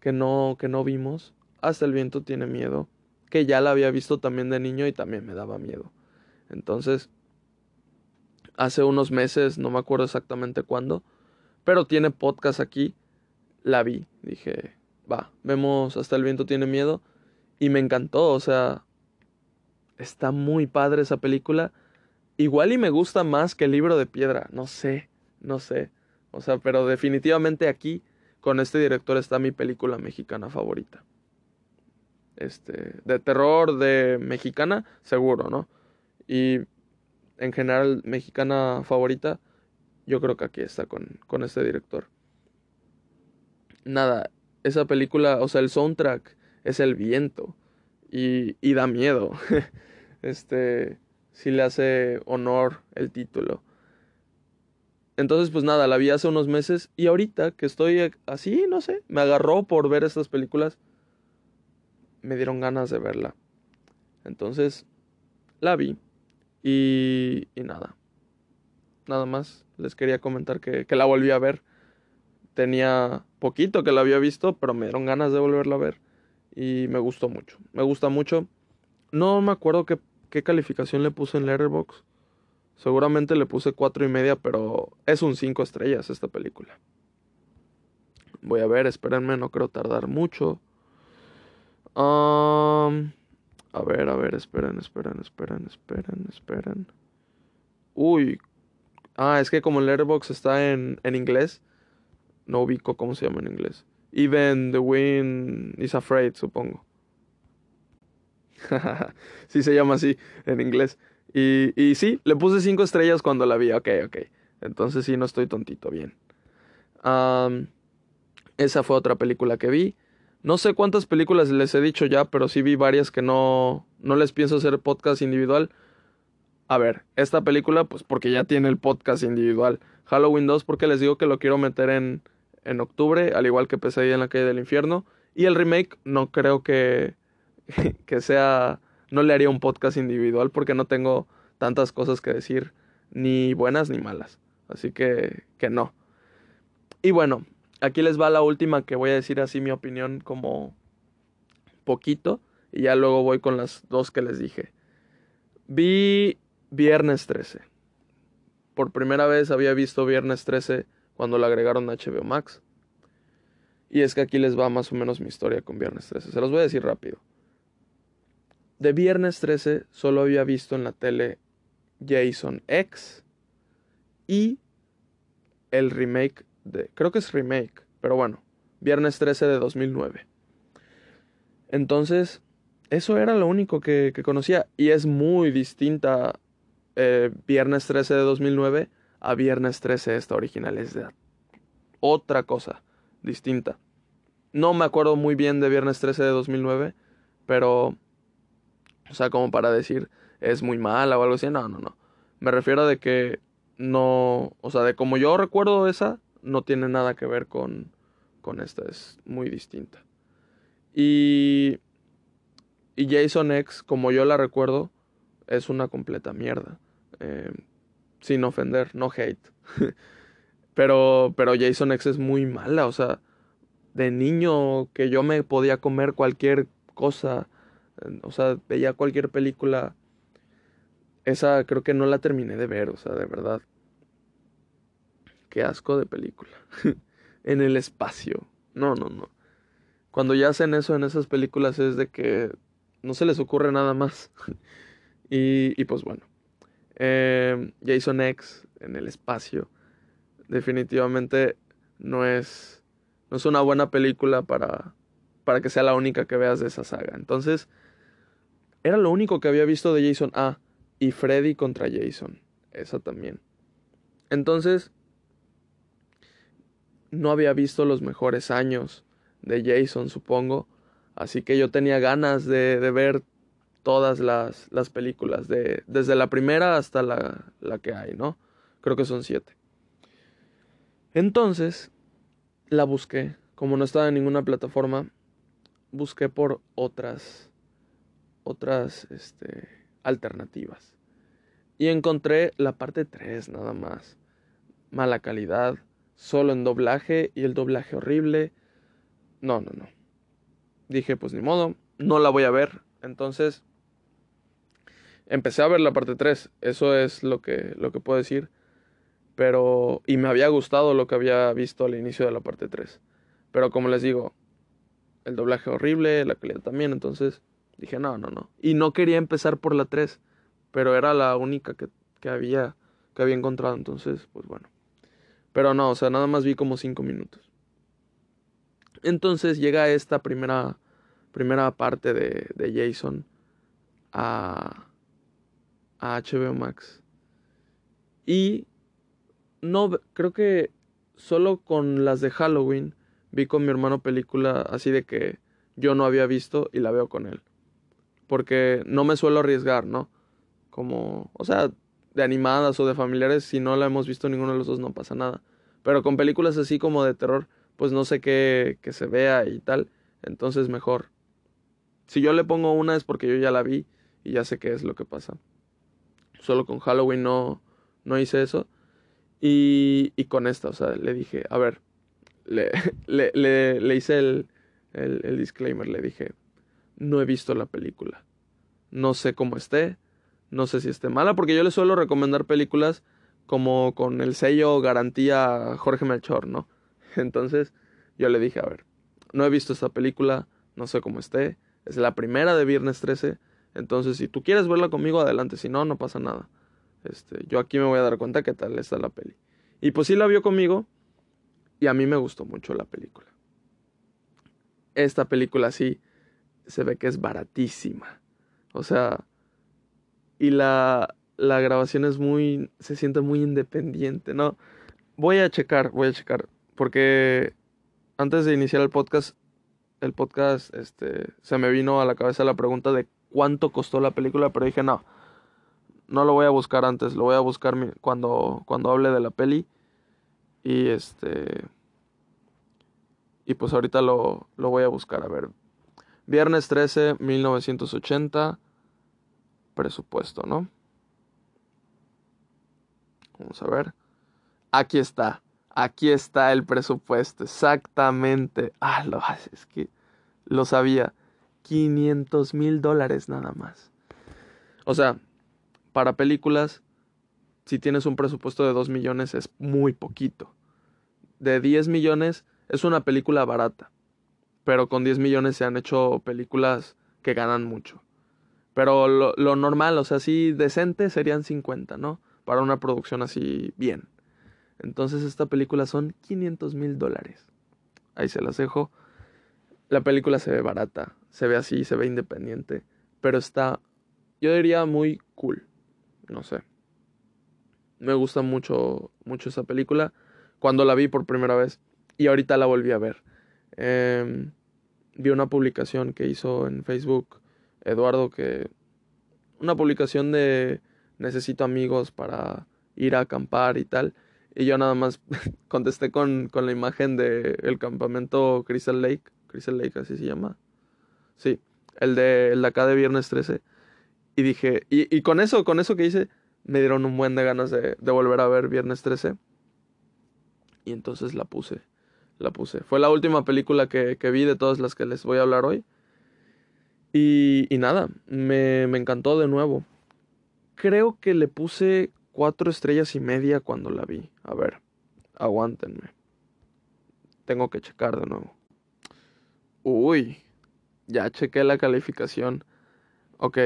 que, no, que no vimos? Hasta el viento tiene miedo, que ya la había visto también de niño y también me daba miedo. Entonces, hace unos meses, no me acuerdo exactamente cuándo, pero tiene podcast aquí, la vi, dije, va, vemos hasta el viento tiene miedo y me encantó, o sea, está muy padre esa película. Igual y me gusta más que el libro de piedra, no sé, no sé. O sea, pero definitivamente aquí con este director está mi película mexicana favorita. Este, de terror de mexicana, seguro, ¿no? Y en general mexicana favorita, yo creo que aquí está con, con este director. Nada, esa película, o sea, el soundtrack es el viento y, y da miedo. este, si le hace honor el título. Entonces, pues nada, la vi hace unos meses y ahorita que estoy así, no sé, me agarró por ver estas películas, me dieron ganas de verla. Entonces, la vi y, y nada, nada más. Les quería comentar que, que la volví a ver. Tenía poquito que la había visto, pero me dieron ganas de volverla a ver y me gustó mucho. Me gusta mucho. No me acuerdo qué, qué calificación le puse en Letterboxd. Seguramente le puse cuatro y media, pero es un cinco estrellas esta película. Voy a ver, espérenme, no creo tardar mucho. Um, a ver, a ver, esperen, esperen, esperen, esperen, esperen. Uy. Ah, es que como el Letterboxd está en, en inglés, no ubico cómo se llama en inglés. Even the wind is afraid, supongo. sí se llama así en inglés. Y, y sí, le puse cinco estrellas cuando la vi. Ok, ok. Entonces sí, no estoy tontito, bien. esa fue otra película que vi. No sé cuántas películas les he dicho ya, pero sí vi varias que no, no les pienso hacer podcast individual. A ver, esta película, pues porque ya tiene el podcast individual. Halloween 2, porque les digo que lo quiero meter en, en octubre, al igual que Pesadilla en la calle del infierno. Y el remake no creo que, que sea, no le haría un podcast individual porque no tengo tantas cosas que decir, ni buenas ni malas. Así que, que no. Y bueno, aquí les va la última que voy a decir así mi opinión como poquito. Y ya luego voy con las dos que les dije. Vi Viernes 13. Por primera vez había visto Viernes 13 cuando le agregaron a HBO Max. Y es que aquí les va más o menos mi historia con Viernes 13. Se los voy a decir rápido. De Viernes 13 solo había visto en la tele Jason X y el remake Creo que es remake, pero bueno. Viernes 13 de 2009. Entonces, eso era lo único que, conocía. Y es muy distinta eh, Viernes 13 de 2009 a Viernes 13 esta original. Es de otra cosa distinta. No me acuerdo muy bien de Viernes 13 de 2009, pero... O sea, como para decir, es muy mala o algo así. No, no, no. Me refiero de que no... O sea, de como yo recuerdo esa, no tiene nada que ver con, con esta. Es muy distinta. Y... Y Jason X, como yo la recuerdo, es una completa mierda. Eh, sin ofender, no hate. pero, pero Jason X es muy mala, o sea, de niño que yo me podía comer cualquier cosa, o sea, veía cualquier película. Esa creo que no la terminé de ver, o sea, de verdad. Qué asco de película. en el espacio. No, no, no. Cuando ya hacen eso en esas películas es de que no se les ocurre nada más. y, y pues bueno. Eh, Jason X en el espacio. Definitivamente no es, no es una buena película para, para que sea la única que veas de esa saga. Entonces, era lo único que había visto de Jason. Ah, y Freddy contra Jason. Esa también. Entonces, no había visto los mejores años de Jason, supongo. Así que yo tenía ganas de, de ver todas las, las películas, de, desde la primera hasta la, la que hay, ¿no? Creo que son siete. Entonces, la busqué. Como no estaba en ninguna plataforma, busqué por otras, otras, este, alternativas. Y encontré la parte 3 nada más. mala calidad, solo en doblaje y el doblaje horrible. No, no, no. Dije, pues ni modo, no la voy a ver. Entonces, empecé a ver la parte 3. Eso es lo que, lo que puedo decir. Pero, y me había gustado lo que había visto al inicio de la parte 3. Pero como les digo, el doblaje horrible, la calidad también. Entonces, dije, no, no, no. Y no quería empezar por la 3. Pero era la única que, que había, que había encontrado. Entonces, pues bueno. Pero no, o sea, nada más vi como 5 minutos. Entonces llega esta primera, primera parte de, de Jason a, a HBO Max. Y no, creo que solo con las de Halloween vi con mi hermano película así de que yo no había visto y la veo con él. Porque no me suelo arriesgar, ¿no? Como, o sea, de animadas o de familiares, si no la hemos visto ninguno de los dos no pasa nada. Pero con películas así como de terror, pues no sé qué que se vea y tal. Entonces mejor. Si yo le pongo una es porque yo ya la vi y ya sé qué es lo que pasa. Solo con Halloween no, no hice eso. Y, y con esta, o sea, le dije, a ver, le, le, le, le hice el, el, el disclaimer, le dije, no he visto la película. No sé cómo esté, no sé si esté mala, porque yo le suelo recomendar películas como con el sello garantía Jorge Melchor, ¿no? Entonces yo le dije, a ver, no he visto esta película, no sé cómo esté, es la primera de Viernes 13, entonces si tú quieres verla conmigo, adelante, si no, no pasa nada. Este, yo aquí me voy a dar cuenta qué tal está la peli. Y pues sí la vio conmigo y a mí me gustó mucho la película. Esta película sí se ve que es baratísima. O sea, y la, la grabación es muy, se siente muy independiente, ¿no? Voy a checar, voy a checar, porque antes de iniciar el podcast, el podcast, este, se me vino a la cabeza la pregunta de cuánto costó la película, pero dije, no, no lo voy a buscar antes, lo voy a buscar cuando, cuando hable de la peli. Y este... Y pues ahorita lo, lo voy a buscar, a ver. Viernes 13, 1980. Presupuesto, ¿no? Vamos a ver. Aquí está. Aquí está el presupuesto. Exactamente. Ah, lo, es que lo sabía. 500 mil dólares nada más. O sea, para películas, si tienes un presupuesto de 2 millones es muy poquito. De 10 millones es una película barata. Pero con 10 millones se han hecho películas que ganan mucho. Pero lo, normal, o sea, así decente serían 50, ¿no? Para una producción así bien. Entonces esta película son 500 mil dólares. Ahí se las dejo. La película se ve barata, se ve así, se ve independiente, pero está, yo diría, muy cool. No sé. Me gusta mucho, mucho esa película. Cuando la vi por primera vez y ahorita la volví a ver. Eh, vi una publicación que hizo en Facebook Eduardo que... Una publicación de necesito amigos para ir a acampar y tal. Y yo nada más contesté con, con la imagen del el campamento Crystal Lake. Crystal Lake, así se llama. Sí, el de, el de acá de Viernes 13. Y dije, y, y, con eso, con eso que hice, me dieron un buen de ganas de, de volver a ver Viernes 13. Y entonces la puse, la puse. Fue la última película que, que vi de todas las que les voy a hablar hoy. Y, nada, me, me encantó de nuevo. Creo que le puse cuatro estrellas y media cuando la vi. A ver, aguántenme. Tengo que checar de nuevo. Uy, ya chequé la calificación. Ok,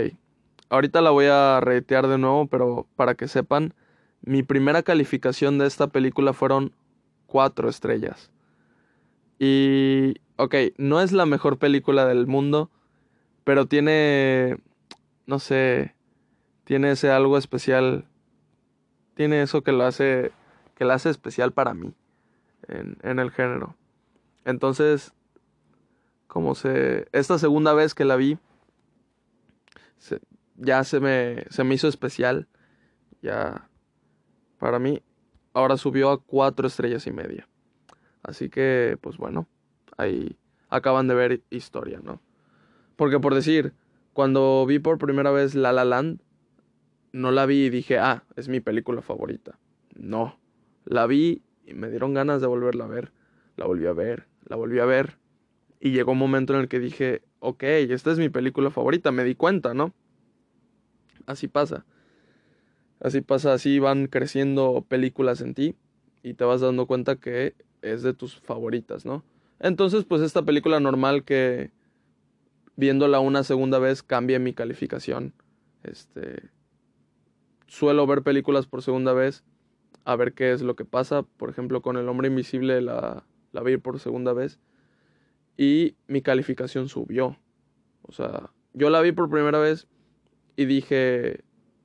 ahorita la voy a reitear de nuevo, pero para que sepan, mi primera calificación de esta película fueron cuatro estrellas. Y, ok, no es la mejor película del mundo, pero tiene, no sé, tiene ese algo especial, tiene eso que lo hace, que la hace especial para mí en, en el género. Entonces, como se, esta segunda vez que la vi, se, ya se me, se me hizo especial, ya, para mí, ahora subió a cuatro estrellas y media. Así que, pues bueno, ahí acaban de ver historia, ¿no? Porque por decir, cuando vi por primera vez La La Land, no la vi y dije, ah, es mi película favorita. No, La vi y me dieron ganas de volverla a ver. La volví a ver, la volví a ver. Y llegó un momento en el que dije, ok, esta es mi película favorita, me di cuenta, ¿no? Así pasa. Así pasa, así van creciendo películas en ti y te vas dando cuenta que es de tus favoritas, ¿no? Entonces, pues esta película normal que viéndola una segunda vez cambia mi calificación. Este suelo ver películas por segunda vez a ver qué es lo que pasa. Por ejemplo, con El Hombre Invisible la, la vi por segunda vez y mi calificación subió. O sea, yo la vi por primera vez y dije,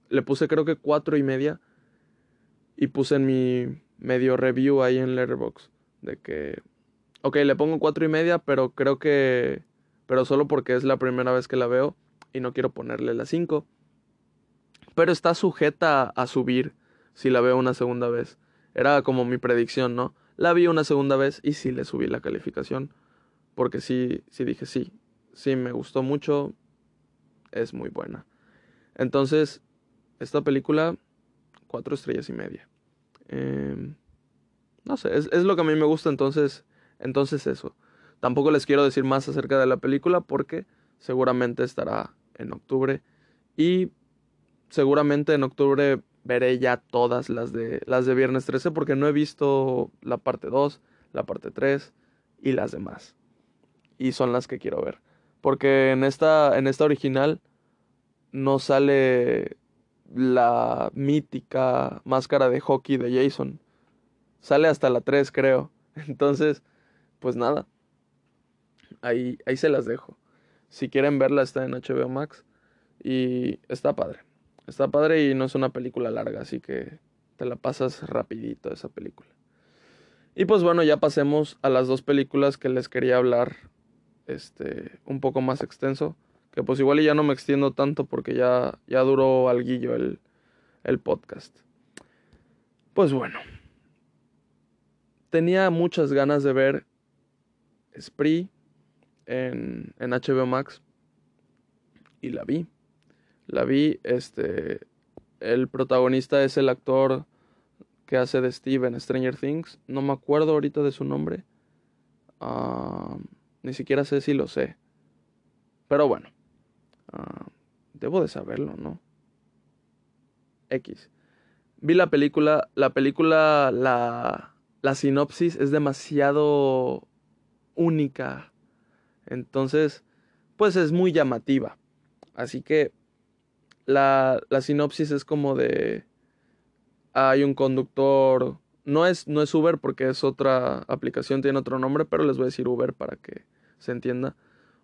le puse creo que cuatro y media y puse en mi medio review ahí en Letterboxd de que, ok, le pongo cuatro y media, pero creo que, pero solo porque es la primera vez que la veo y no quiero ponerle la cinco. Pero está sujeta a subir si la veo una segunda vez. Era como mi predicción, ¿no? La vi una segunda vez y sí le subí la calificación. Porque sí, sí dije sí. Sí, me gustó mucho. Es muy buena. Entonces, esta película, cuatro estrellas y media. Em, no sé, es, es, lo que a mí me gusta, entonces, entonces eso. Tampoco les quiero decir más acerca de la película porque seguramente estará en octubre. Y seguramente en octubre veré ya todas las de, las de Viernes 13 porque no he visto la parte 2, la parte 3 y las demás. Y son las que quiero ver. Porque en esta, en esta original no sale la mítica máscara de hockey de Jason. Sale hasta la 3 creo. Entonces, pues nada. Ahí, ahí se las dejo. Si quieren verla está en HBO Max. Y está padre. Está padre y no es una película larga, así que te la pasas rapidito esa película. Y pues bueno, ya pasemos a las dos películas que les quería hablar este un poco más extenso, que pues igual ya no me extiendo tanto porque ya ya duró alguillo el el podcast. Pues bueno, tenía muchas ganas de ver Spree en, en HBO Max y la vi. La vi, este, el protagonista es el actor que hace de Steve en Stranger Things. No me acuerdo ahorita de su nombre. Uh, ni siquiera sé si lo sé. Pero bueno. Uh, debo de saberlo, ¿no? X. Vi la película. La película, la, la sinopsis es demasiado única. Entonces, pues es muy llamativa. Así que la, la sinopsis es como de hay un conductor, no es, no es Uber porque es otra aplicación, tiene otro nombre, pero les voy a decir Uber para que se entienda.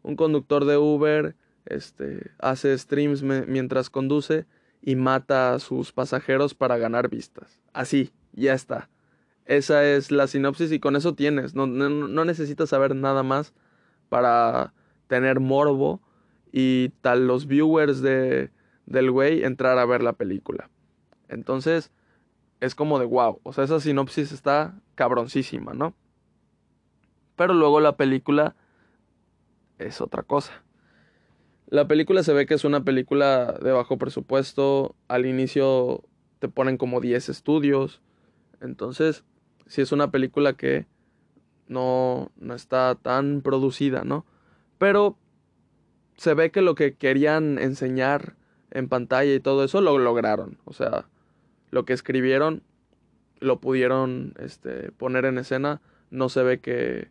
Un conductor de Uber este, hace streams mientras conduce y mata a sus pasajeros para ganar vistas. Así, ya está. Esa es la sinopsis y con eso tienes. No, no, no necesitas saber nada más para tener morbo y tal los viewers de, del güey entrar a ver la película. Entonces, es como de wow, o sea, esa sinopsis está cabroncísima, ¿no? Pero luego la película es otra cosa. La película se ve que es una película de bajo presupuesto. Al inicio te ponen como 10 estudios. Entonces, si es una película que no, no está tan producida, ¿no? Pero se ve que lo que querían enseñar en pantalla y todo eso, lo lograron. O sea, lo que escribieron lo pudieron este, poner en escena. No se ve que,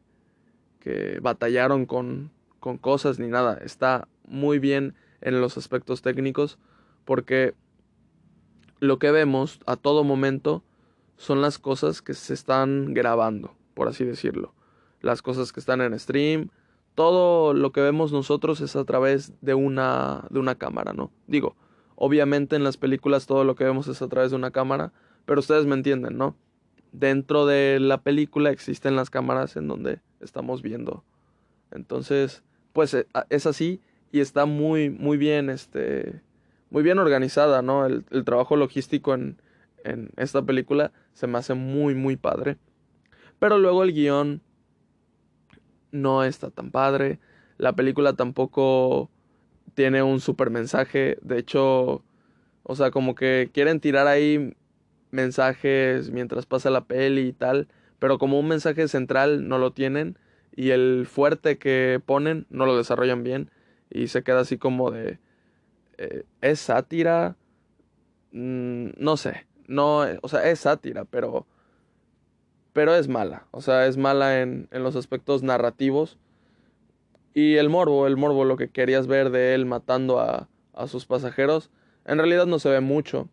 que batallaron con, con cosas ni nada. Está muy bien en los aspectos técnicos porque lo que vemos a todo momento son las cosas que se están grabando, por así decirlo. Las cosas que están en stream, todo lo que vemos nosotros es a través de una, de una cámara, ¿no? Digo, obviamente en las películas todo lo que vemos es a través de una cámara, pero ustedes me entienden, ¿no? Dentro de la película existen las cámaras en donde estamos viendo. Entonces, pues eh, es así y está muy, muy bien, este, muy bien organizada, ¿no? El, trabajo logístico en, en esta película se me hace muy, muy padre. Pero luego el guion no está tan padre. La película tampoco tiene un super mensaje. De hecho, o sea, como que quieren tirar ahí mensajes mientras pasa la peli y tal, pero como un mensaje central no lo tienen y el fuerte que ponen no lo desarrollan bien y se queda así como de eh, es sátira mm, no sé no o sea es sátira pero pero es mala o sea es mala en, en los aspectos narrativos y el morbo el morbo lo que querías ver de él matando a, a sus pasajeros en realidad no se ve mucho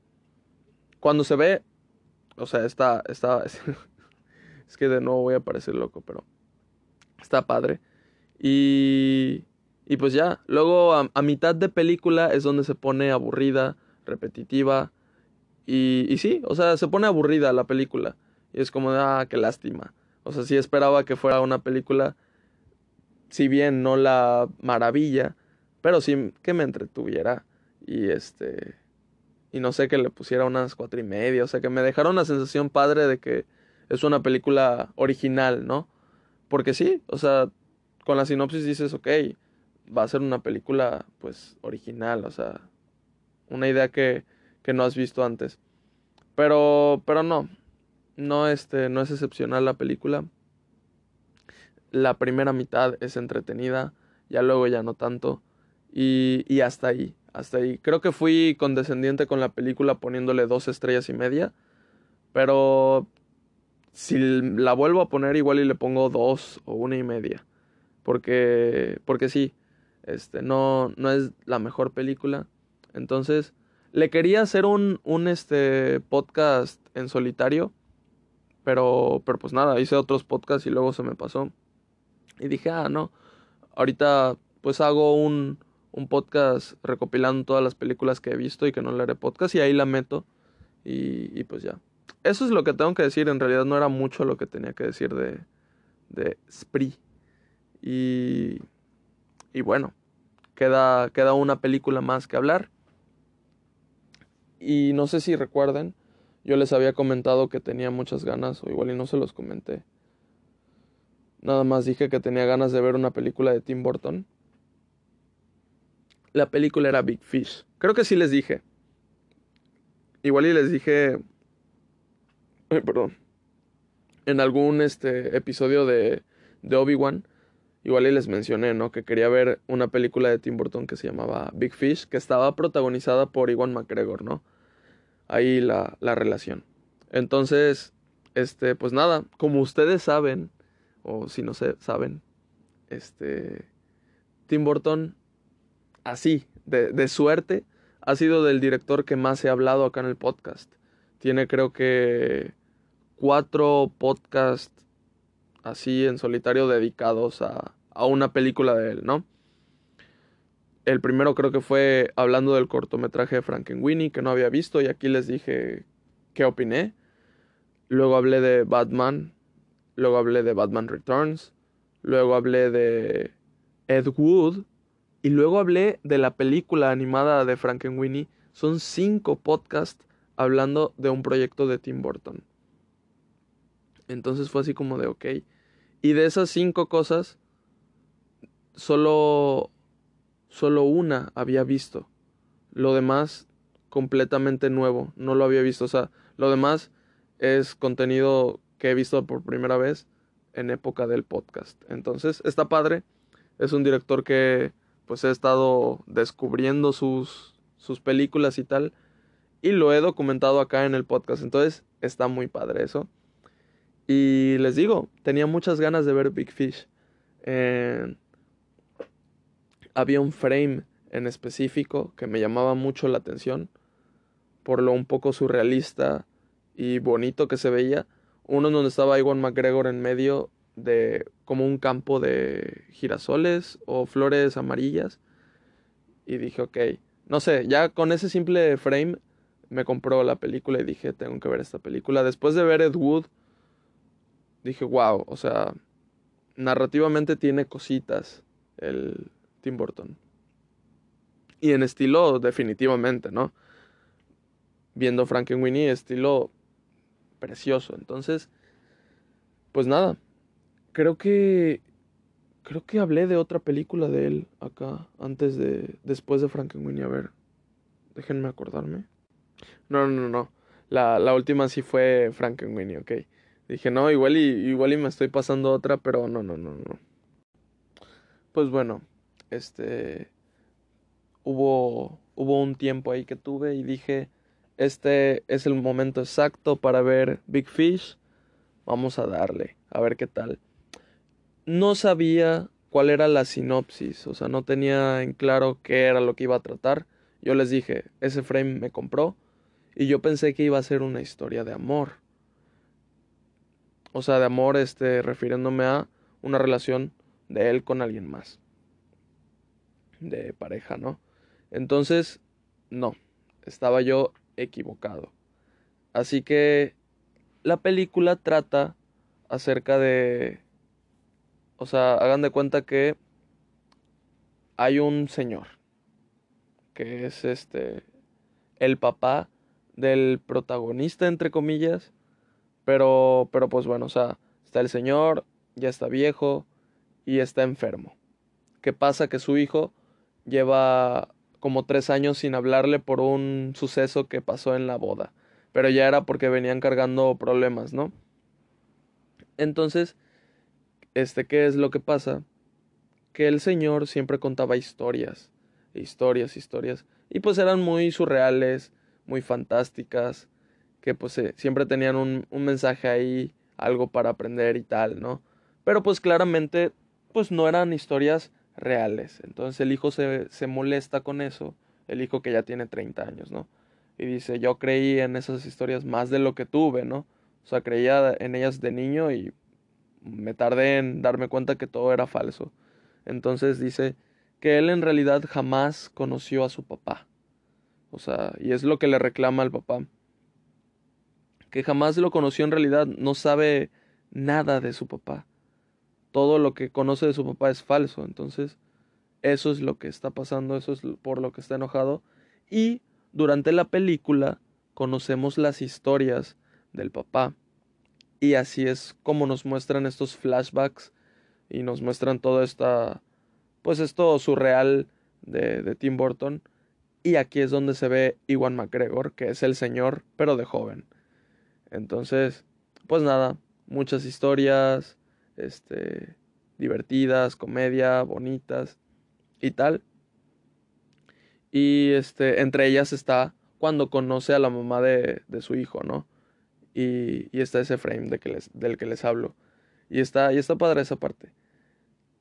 cuando se ve o sea está está es que de nuevo voy a parecer loco pero Está padre. Y, y pues ya, luego a, mitad de película es donde se pone aburrida, repetitiva. Y, y sí, o sea, se pone aburrida la película. Y es como, ah, qué lástima. O sea, sí esperaba que fuera una película, si bien no la maravilla, pero sí que me entretuviera. Y este. Y no sé, que le pusiera unas cuatro y media. O sea, que me dejara una sensación padre de que es una película original, ¿no? Porque sí, o sea, con la sinopsis dices, ok, va a ser una película, pues, original, o sea, una idea que, que no has visto antes. Pero, pero no, no, este, no es excepcional la película. La primera mitad es entretenida, ya luego ya no tanto. Y, y hasta ahí, hasta ahí. Creo que fui condescendiente con la película poniéndole dos estrellas y media. Pero si la vuelvo a poner igual y le pongo dos o una y media. Porque, porque sí, este, no, no es la mejor película. Entonces, le quería hacer un, un este, podcast en solitario. Pero, pero pues nada, hice otros podcasts y luego se me pasó. Y dije, ah, no. Ahorita pues hago un, un podcast recopilando todas las películas que he visto y que no le haré podcast y ahí la meto. Y, y pues ya eso es lo que tengo que decir. En realidad no era mucho lo que tenía que decir de, de Spree. Y, y bueno, queda, queda una película más que hablar. Y no sé si recuerden, yo les había comentado que tenía muchas ganas, o igual y no se los comenté. Nada más dije que tenía ganas de ver una película de Tim Burton. La película era Big Fish. Creo que sí les dije. Igual y les dije perdón, en algún este, episodio de, de Obi-Wan, igual y les mencioné, ¿no? Que quería ver una película de Tim Burton que se llamaba Big Fish, que estaba protagonizada por Iwan McGregor, ¿no? Ahí la, la relación. Entonces, este, pues nada, como ustedes saben, o si no se saben, este, Tim Burton, así, de, de suerte, ha sido del director que más he hablado acá en el podcast. Tiene creo que cuatro podcasts así en solitario dedicados a, a una película de él, ¿no? El primero creo que fue hablando del cortometraje de Frankenweenie que no había visto y aquí les dije qué opiné. Luego hablé de Batman, luego hablé de Batman Returns, luego hablé de Ed Wood y luego hablé de la película animada de Frankenweenie. Son cinco podcasts hablando de un proyecto de Tim Burton. Entonces fue así como de, ok. Y de esas cinco cosas, solo, solo una había visto. Lo demás, completamente nuevo. No lo había visto. O sea, lo demás es contenido que he visto por primera vez en época del podcast. Entonces, está padre. Es un director que pues he estado descubriendo sus, sus películas y tal. Y lo he documentado acá en el podcast. Entonces, está muy padre eso. Y les digo, tenía muchas ganas de ver Big Fish. Había un frame en específico que me llamaba mucho la atención por lo un poco surrealista y bonito que se veía. Uno donde estaba Iwan McGregor en medio de como un campo de girasoles o flores amarillas. Y dije, ok, no sé, ya con ese simple frame me compró la película y dije, tengo que ver esta película. Después de ver Ed Wood, dije, wow, o sea, narrativamente tiene cositas el Tim Burton. Y en estilo, definitivamente, ¿no? Viendo Frankenweenie, estilo precioso. Entonces, pues nada, creo que creo que hablé de otra película de él acá antes de después de Frankenweenie, a ver, déjenme acordarme. No, no, no. La, la última sí fue Frankenweenie, ok. Dije, no, igual y, igual y me estoy pasando otra, pero no, no, no, no. Pues bueno, este... Hubo, hubo un tiempo ahí que tuve y dije, este es el momento exacto para ver Big Fish. Vamos a darle, a ver qué tal. No sabía cuál era la sinopsis, o sea, no tenía en claro qué era lo que iba a tratar. Yo les dije, ese frame me compró y yo pensé que iba a ser una historia de amor. O sea, de amor, este, refiriéndome a una relación de él con alguien más. De pareja, ¿no? Entonces, no, estaba yo equivocado. Así que la película trata acerca de o sea, hagan de cuenta que hay un señor que es este el papá del protagonista entre comillas, pero pero pues bueno, o sea, está el señor, ya está viejo y está enfermo. ¿Qué pasa? Que su hijo lleva como tres años sin hablarle por un suceso que pasó en la boda. Pero ya era porque venían cargando problemas, ¿no? Entonces, este, ¿qué es lo que pasa? Que el Señor siempre contaba historias, historias, historias, y pues eran muy surreales, muy fantásticas, que pues eh, siempre tenían un, un mensaje ahí, algo para aprender y tal, ¿no? Pero pues claramente, pues no eran historias reales. Entonces el hijo se, se molesta con eso, el hijo que ya tiene 30 años, ¿no? Y dice, yo creí en esas historias más de lo que tuve, ¿no? O sea, creía en ellas de niño y me tardé en darme cuenta que todo era falso. Entonces dice que él en realidad jamás conoció a su papá. O sea, y es lo que le reclama al papá. Que jamás lo conoció en realidad, no sabe nada de su papá. Todo lo que conoce de su papá es falso. Entonces, eso es lo que está pasando, eso es por lo que está enojado. Y durante la película conocemos las historias del papá. Y así es como nos muestran estos flashbacks y nos muestran todo esta, pues esto surreal de, de Tim Burton. Y aquí es donde se ve Iwan McGregor, que es el señor, pero de joven. Entonces, pues nada, muchas historias, este, divertidas, comedia, bonitas y tal. Y este, entre ellas está cuando conoce a la mamá de, de su hijo, ¿no? Y, y está ese frame de que les, del que les hablo. Y está, y está padre esa parte.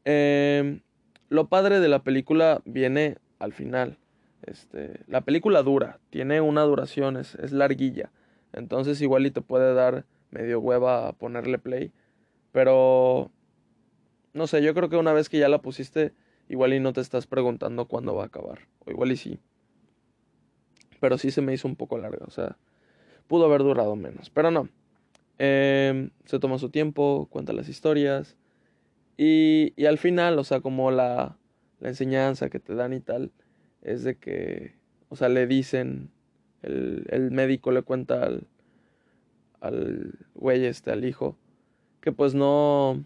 Eh, lo padre de la película viene al final. Este, la película dura, tiene una duración, es, es larguilla. Entonces igual y te puede dar medio hueva a ponerle play. Pero, no sé, yo creo que una vez que ya la pusiste, igual y no te estás preguntando cuándo va a acabar. O igual y sí. Pero sí se me hizo un poco larga, o sea, pudo haber durado menos, pero no. Eh, se toma su tiempo, cuenta las historias y, y al final, o sea, como la, la, enseñanza que te dan y tal, es de que, o sea, le dicen, el, el médico le cuenta al, al güey este, al hijo, que pues no,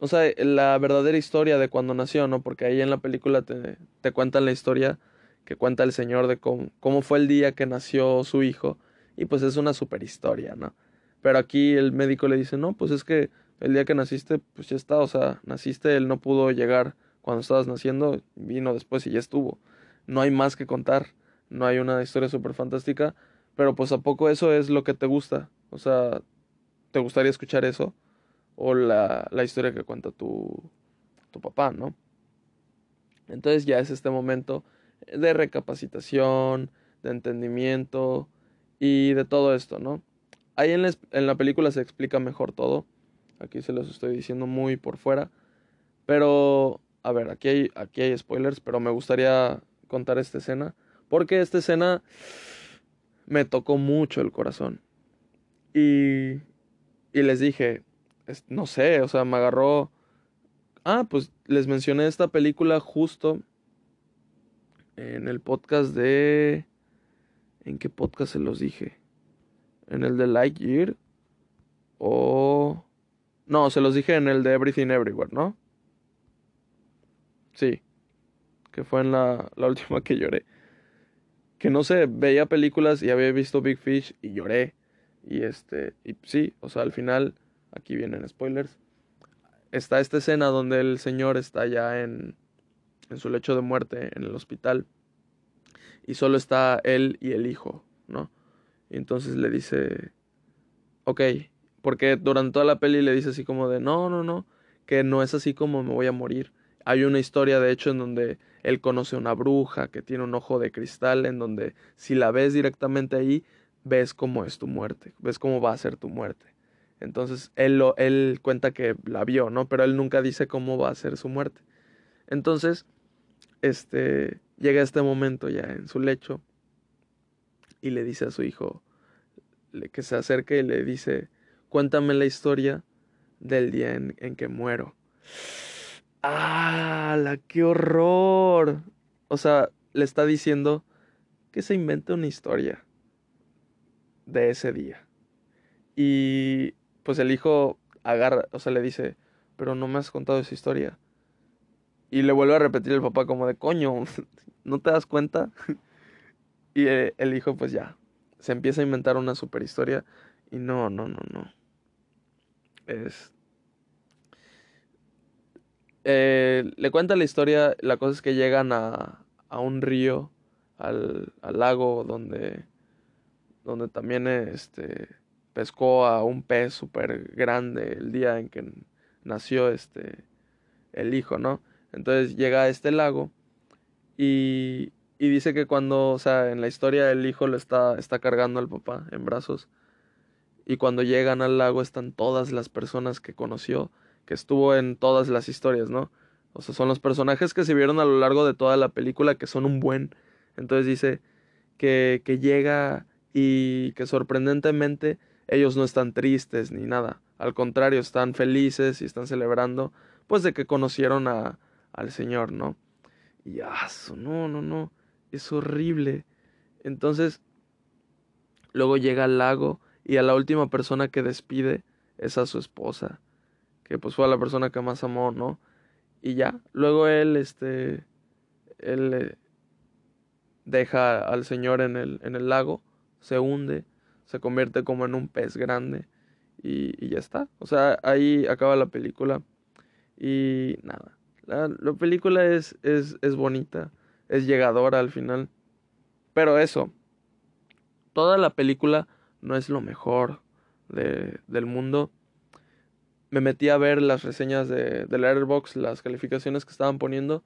o sea, la verdadera historia de cuando nació, ¿no? Porque ahí en la película te, cuentan la historia que cuenta el señor de cómo, cómo fue el día que nació su hijo y pues es una super historia, ¿no? Pero aquí el médico le dice, no, pues es que el día que naciste, pues ya está, o sea, naciste, él no pudo llegar cuando estabas naciendo, vino después y ya estuvo. No hay más que contar, no hay una historia súper fantástica, pero pues a poco eso es lo que te gusta, o sea, ¿te gustaría escuchar eso? O la, la historia que cuenta tu, tu papá, ¿no? Entonces ya es este momento de recapacitación, de entendimiento, y de todo esto, ¿no? Ahí en la, en la película se explica mejor todo. Aquí se los estoy diciendo muy por fuera. Pero, a ver, aquí hay, aquí hay spoilers, pero me gustaría contar esta escena. Porque esta escena me tocó mucho el corazón. Y, y les dije, no sé, o sea, me agarró... Ah, pues les mencioné esta película justo en el podcast de... ¿En qué podcast se los dije? ¿En el de Lightyear? O... No, se los dije en el de Everything Everywhere, ¿no? Sí. Que fue en la, la última que lloré. que no sé, veía películas y había visto Big Fish y lloré. Y este, y sí, o sea, al final, aquí vienen spoilers. Está esta escena donde el señor está ya en, en su lecho de muerte en el hospital y solo está él y el hijo, ¿no? Y entonces le dice, ok, porque durante toda la peli le dice así como de, no, no, no, que no es así como me voy a morir. Hay una historia, de hecho, en donde él conoce a una bruja que tiene un ojo de cristal, en donde si la ves directamente ahí, ves cómo es tu muerte, ves cómo va a ser tu muerte. Entonces, él, lo, él cuenta que la vio, ¿no? Pero él nunca dice cómo va a ser su muerte. Entonces, este, llega este momento ya en su lecho y le dice a su hijo que se acerque y le dice, cuéntame la historia del día en, en que muero. ¡Ah! ¡La qué horror! O sea, le está diciendo que se invente una historia de ese día. Y pues el hijo agarra, o sea, le dice, pero no me has contado esa historia. Y le vuelve a repetir el papá como de, coño, ¿no te das cuenta? y eh, el hijo pues ya, se empieza a inventar una super historia. Y no, no, no, no. Es... Eh, le cuenta la historia, la cosa es que llegan a, a un río, al, al, lago, donde, donde también este, pescó a un pez súper grande el día en que nació este, el hijo, ¿no? Entonces llega a este lago y, y dice que cuando, o sea, en la historia el hijo lo está, está cargando al papá en brazos. Y cuando llegan al lago están todas las personas que conoció, que estuvo en todas las historias, ¿no? O sea, son los personajes que se vieron a lo largo de toda la película, que son un buen. Entonces dice que, que llega y que sorprendentemente ellos no están tristes ni nada. Al contrario, están felices y están celebrando, pues de que conocieron a, al Señor, ¿no? Y aso, no, no, no, es horrible. Entonces, luego llega al lago y a la última persona que despide es a su esposa, que pues fue a la persona que más amó, ¿no? Y ya, luego él, este, él eh, deja al Señor en el, en el lago, se hunde, se convierte como en un pez grande y, y ya está. O sea, ahí acaba la película y nada la, película es, es, es bonita, es llegadora al final. Pero eso, toda la película no es lo mejor de, del mundo. Me metí a ver las reseñas de, de Letterboxd, las calificaciones que estaban poniendo.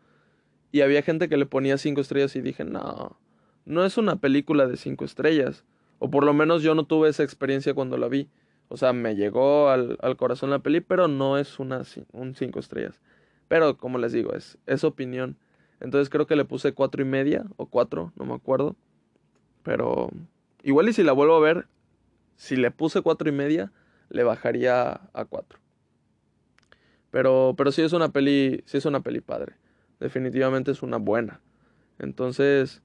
Y había gente que le ponía cinco estrellas y dije, no, no es una película de cinco estrellas. O por lo menos yo no tuve esa experiencia cuando la vi. O sea, me llegó al, al corazón la peli, pero no es una, un cinco estrellas. Pero como les digo, es, es opinión. Entonces creo que le puse cuatro y media o cuatro, no me acuerdo. Pero igual y si la vuelvo a ver, si le puse cuatro y media, le bajaría a cuatro. Pero, pero sí es una peli, sí es una peli padre. Definitivamente es una buena. Entonces,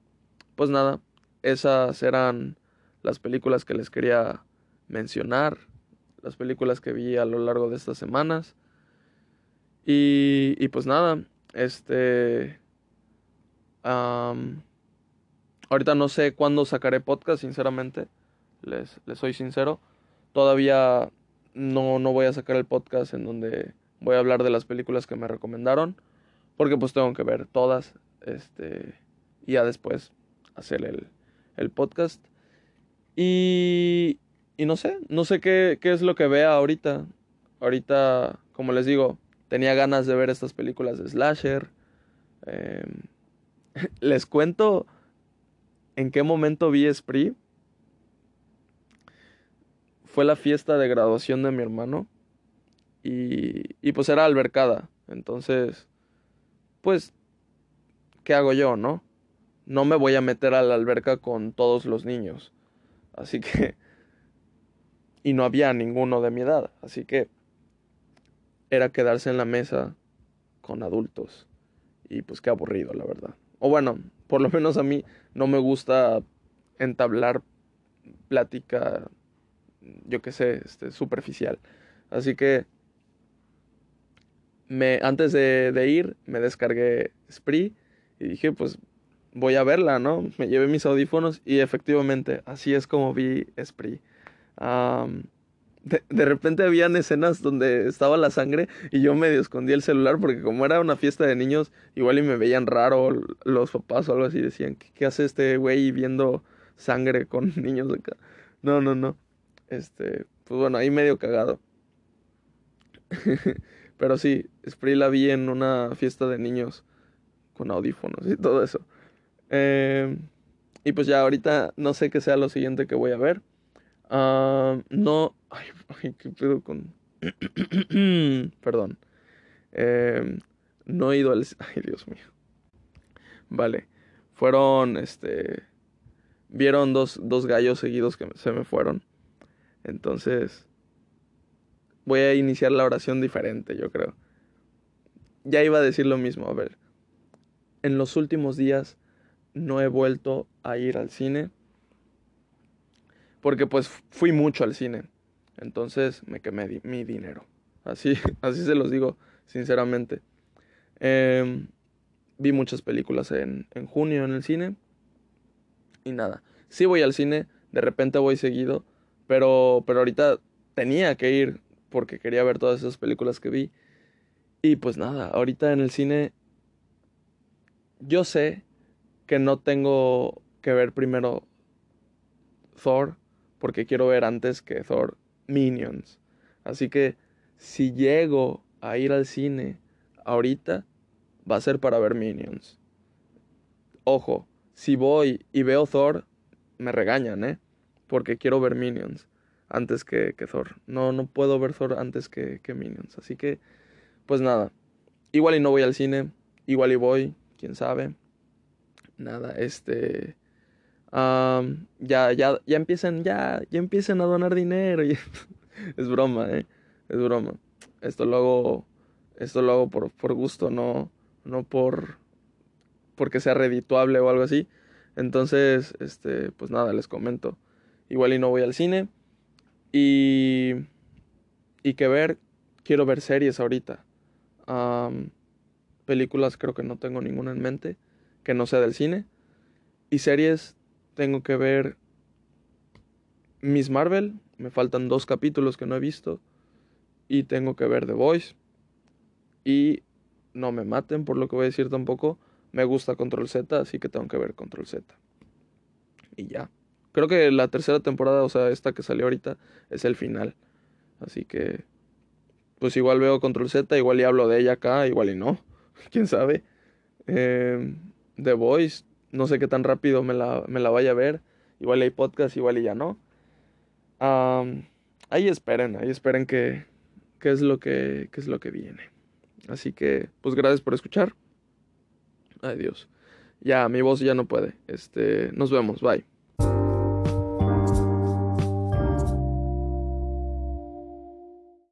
pues nada, esas eran las películas que les quería mencionar, las películas que vi a lo largo de estas semanas. Y, y pues nada, este... ahorita no sé cuándo sacaré podcast, sinceramente. Les, les soy sincero. Todavía no, no voy a sacar el podcast en donde voy a hablar de las películas que me recomendaron. Porque pues tengo que ver todas. Este. Y ya después hacer el, el podcast. Y. Y no sé. No sé qué, qué es lo que vea ahorita. Ahorita, como les digo, Tenía ganas de ver estas películas de slasher. Em, les cuento en qué momento vi Spree. Fue la fiesta de graduación de mi hermano. Y, y pues era albercada. Entonces, pues, ¿qué hago yo, no? No me voy a meter a la alberca con todos los niños. Así que... Y no había ninguno de mi edad. Así que era quedarse en la mesa con adultos. Y pues qué aburrido, la verdad. O bueno, por lo menos a mí no me gusta entablar plática, yo qué sé, este, superficial. Así que me, antes de, ir me descargué Spree y dije, pues voy a verla, ¿no? Me llevé mis audífonos y efectivamente, así es como vi Spree. de, de, repente habían escenas donde estaba la sangre y yo medio escondí el celular porque como era una fiesta de niños, igual y me veían raro los papás o algo así, decían, ¿qué, qué hace este güey viendo sangre con niños acá? No, no, no. Este, pues bueno, ahí medio cagado. Pero sí, Spree la vi en una fiesta de niños con audífonos y todo eso. Eh, y pues ya ahorita no sé qué sea lo siguiente que voy a ver. Uh, no. Ay, qué pedo con. Perdón. Eh, no he ido al. Ay, Dios mío. Vale. Fueron, este. Vieron dos, dos gallos seguidos que se me fueron. Entonces. Voy a iniciar la oración diferente, yo creo. Ya iba a decir lo mismo. A ver. En los últimos días no he vuelto a ir al cine. Porque pues fui mucho al cine. Entonces me quemé mi dinero. Así, así se los digo sinceramente. Em, vi muchas películas en, en junio en el cine. Y nada. Sí voy al cine. De repente voy seguido. Pero, pero ahorita tenía que ir porque quería ver todas esas películas que vi. Y pues nada, ahorita en el cine yo sé que no tengo que ver primero Thor, porque quiero ver antes que Thor Minions. Así que si llego a ir al cine ahorita, va a ser para ver Minions. Ojo, si voy y veo Thor, me regañan, ¿eh? Porque quiero ver Minions antes que, que Thor. No, no puedo ver Thor antes que, que Minions. Así que, pues nada. Igual y no voy al cine, igual y voy, quién sabe nada, este... ya, ya, ya empiezan, ya, ya empiezan a donar dinero. es broma, ¿eh? Es broma. Esto lo hago, esto lo hago por, por gusto, no, no por, porque sea redituable o algo así. Entonces, este, pues nada, les comento. Igual y no voy al cine. Y, y que ver, quiero ver series ahorita. películas creo que no tengo ninguna en mente que no sea del cine. Y series, tengo que ver Miss Marvel, me faltan dos capítulos que no he visto. Y tengo que ver The Voice. Y no me maten por lo que voy a decir tampoco. Me gusta Control Z, así que tengo que ver Control Z. Y ya. Creo que la tercera temporada, o sea, esta que salió ahorita, es el final. Así que, pues igual veo Control Z, igual y hablo de ella acá, igual y no. Quién sabe. Eh, The Voice, no sé qué tan rápido me la, me la vaya a ver. Igual hay podcast, igual y ya no. ahí esperen, ahí esperen que, es lo que, es lo que viene. Así que, pues gracias por escuchar. Adiós. Ya, mi voz ya no puede. Este, nos vemos, bye.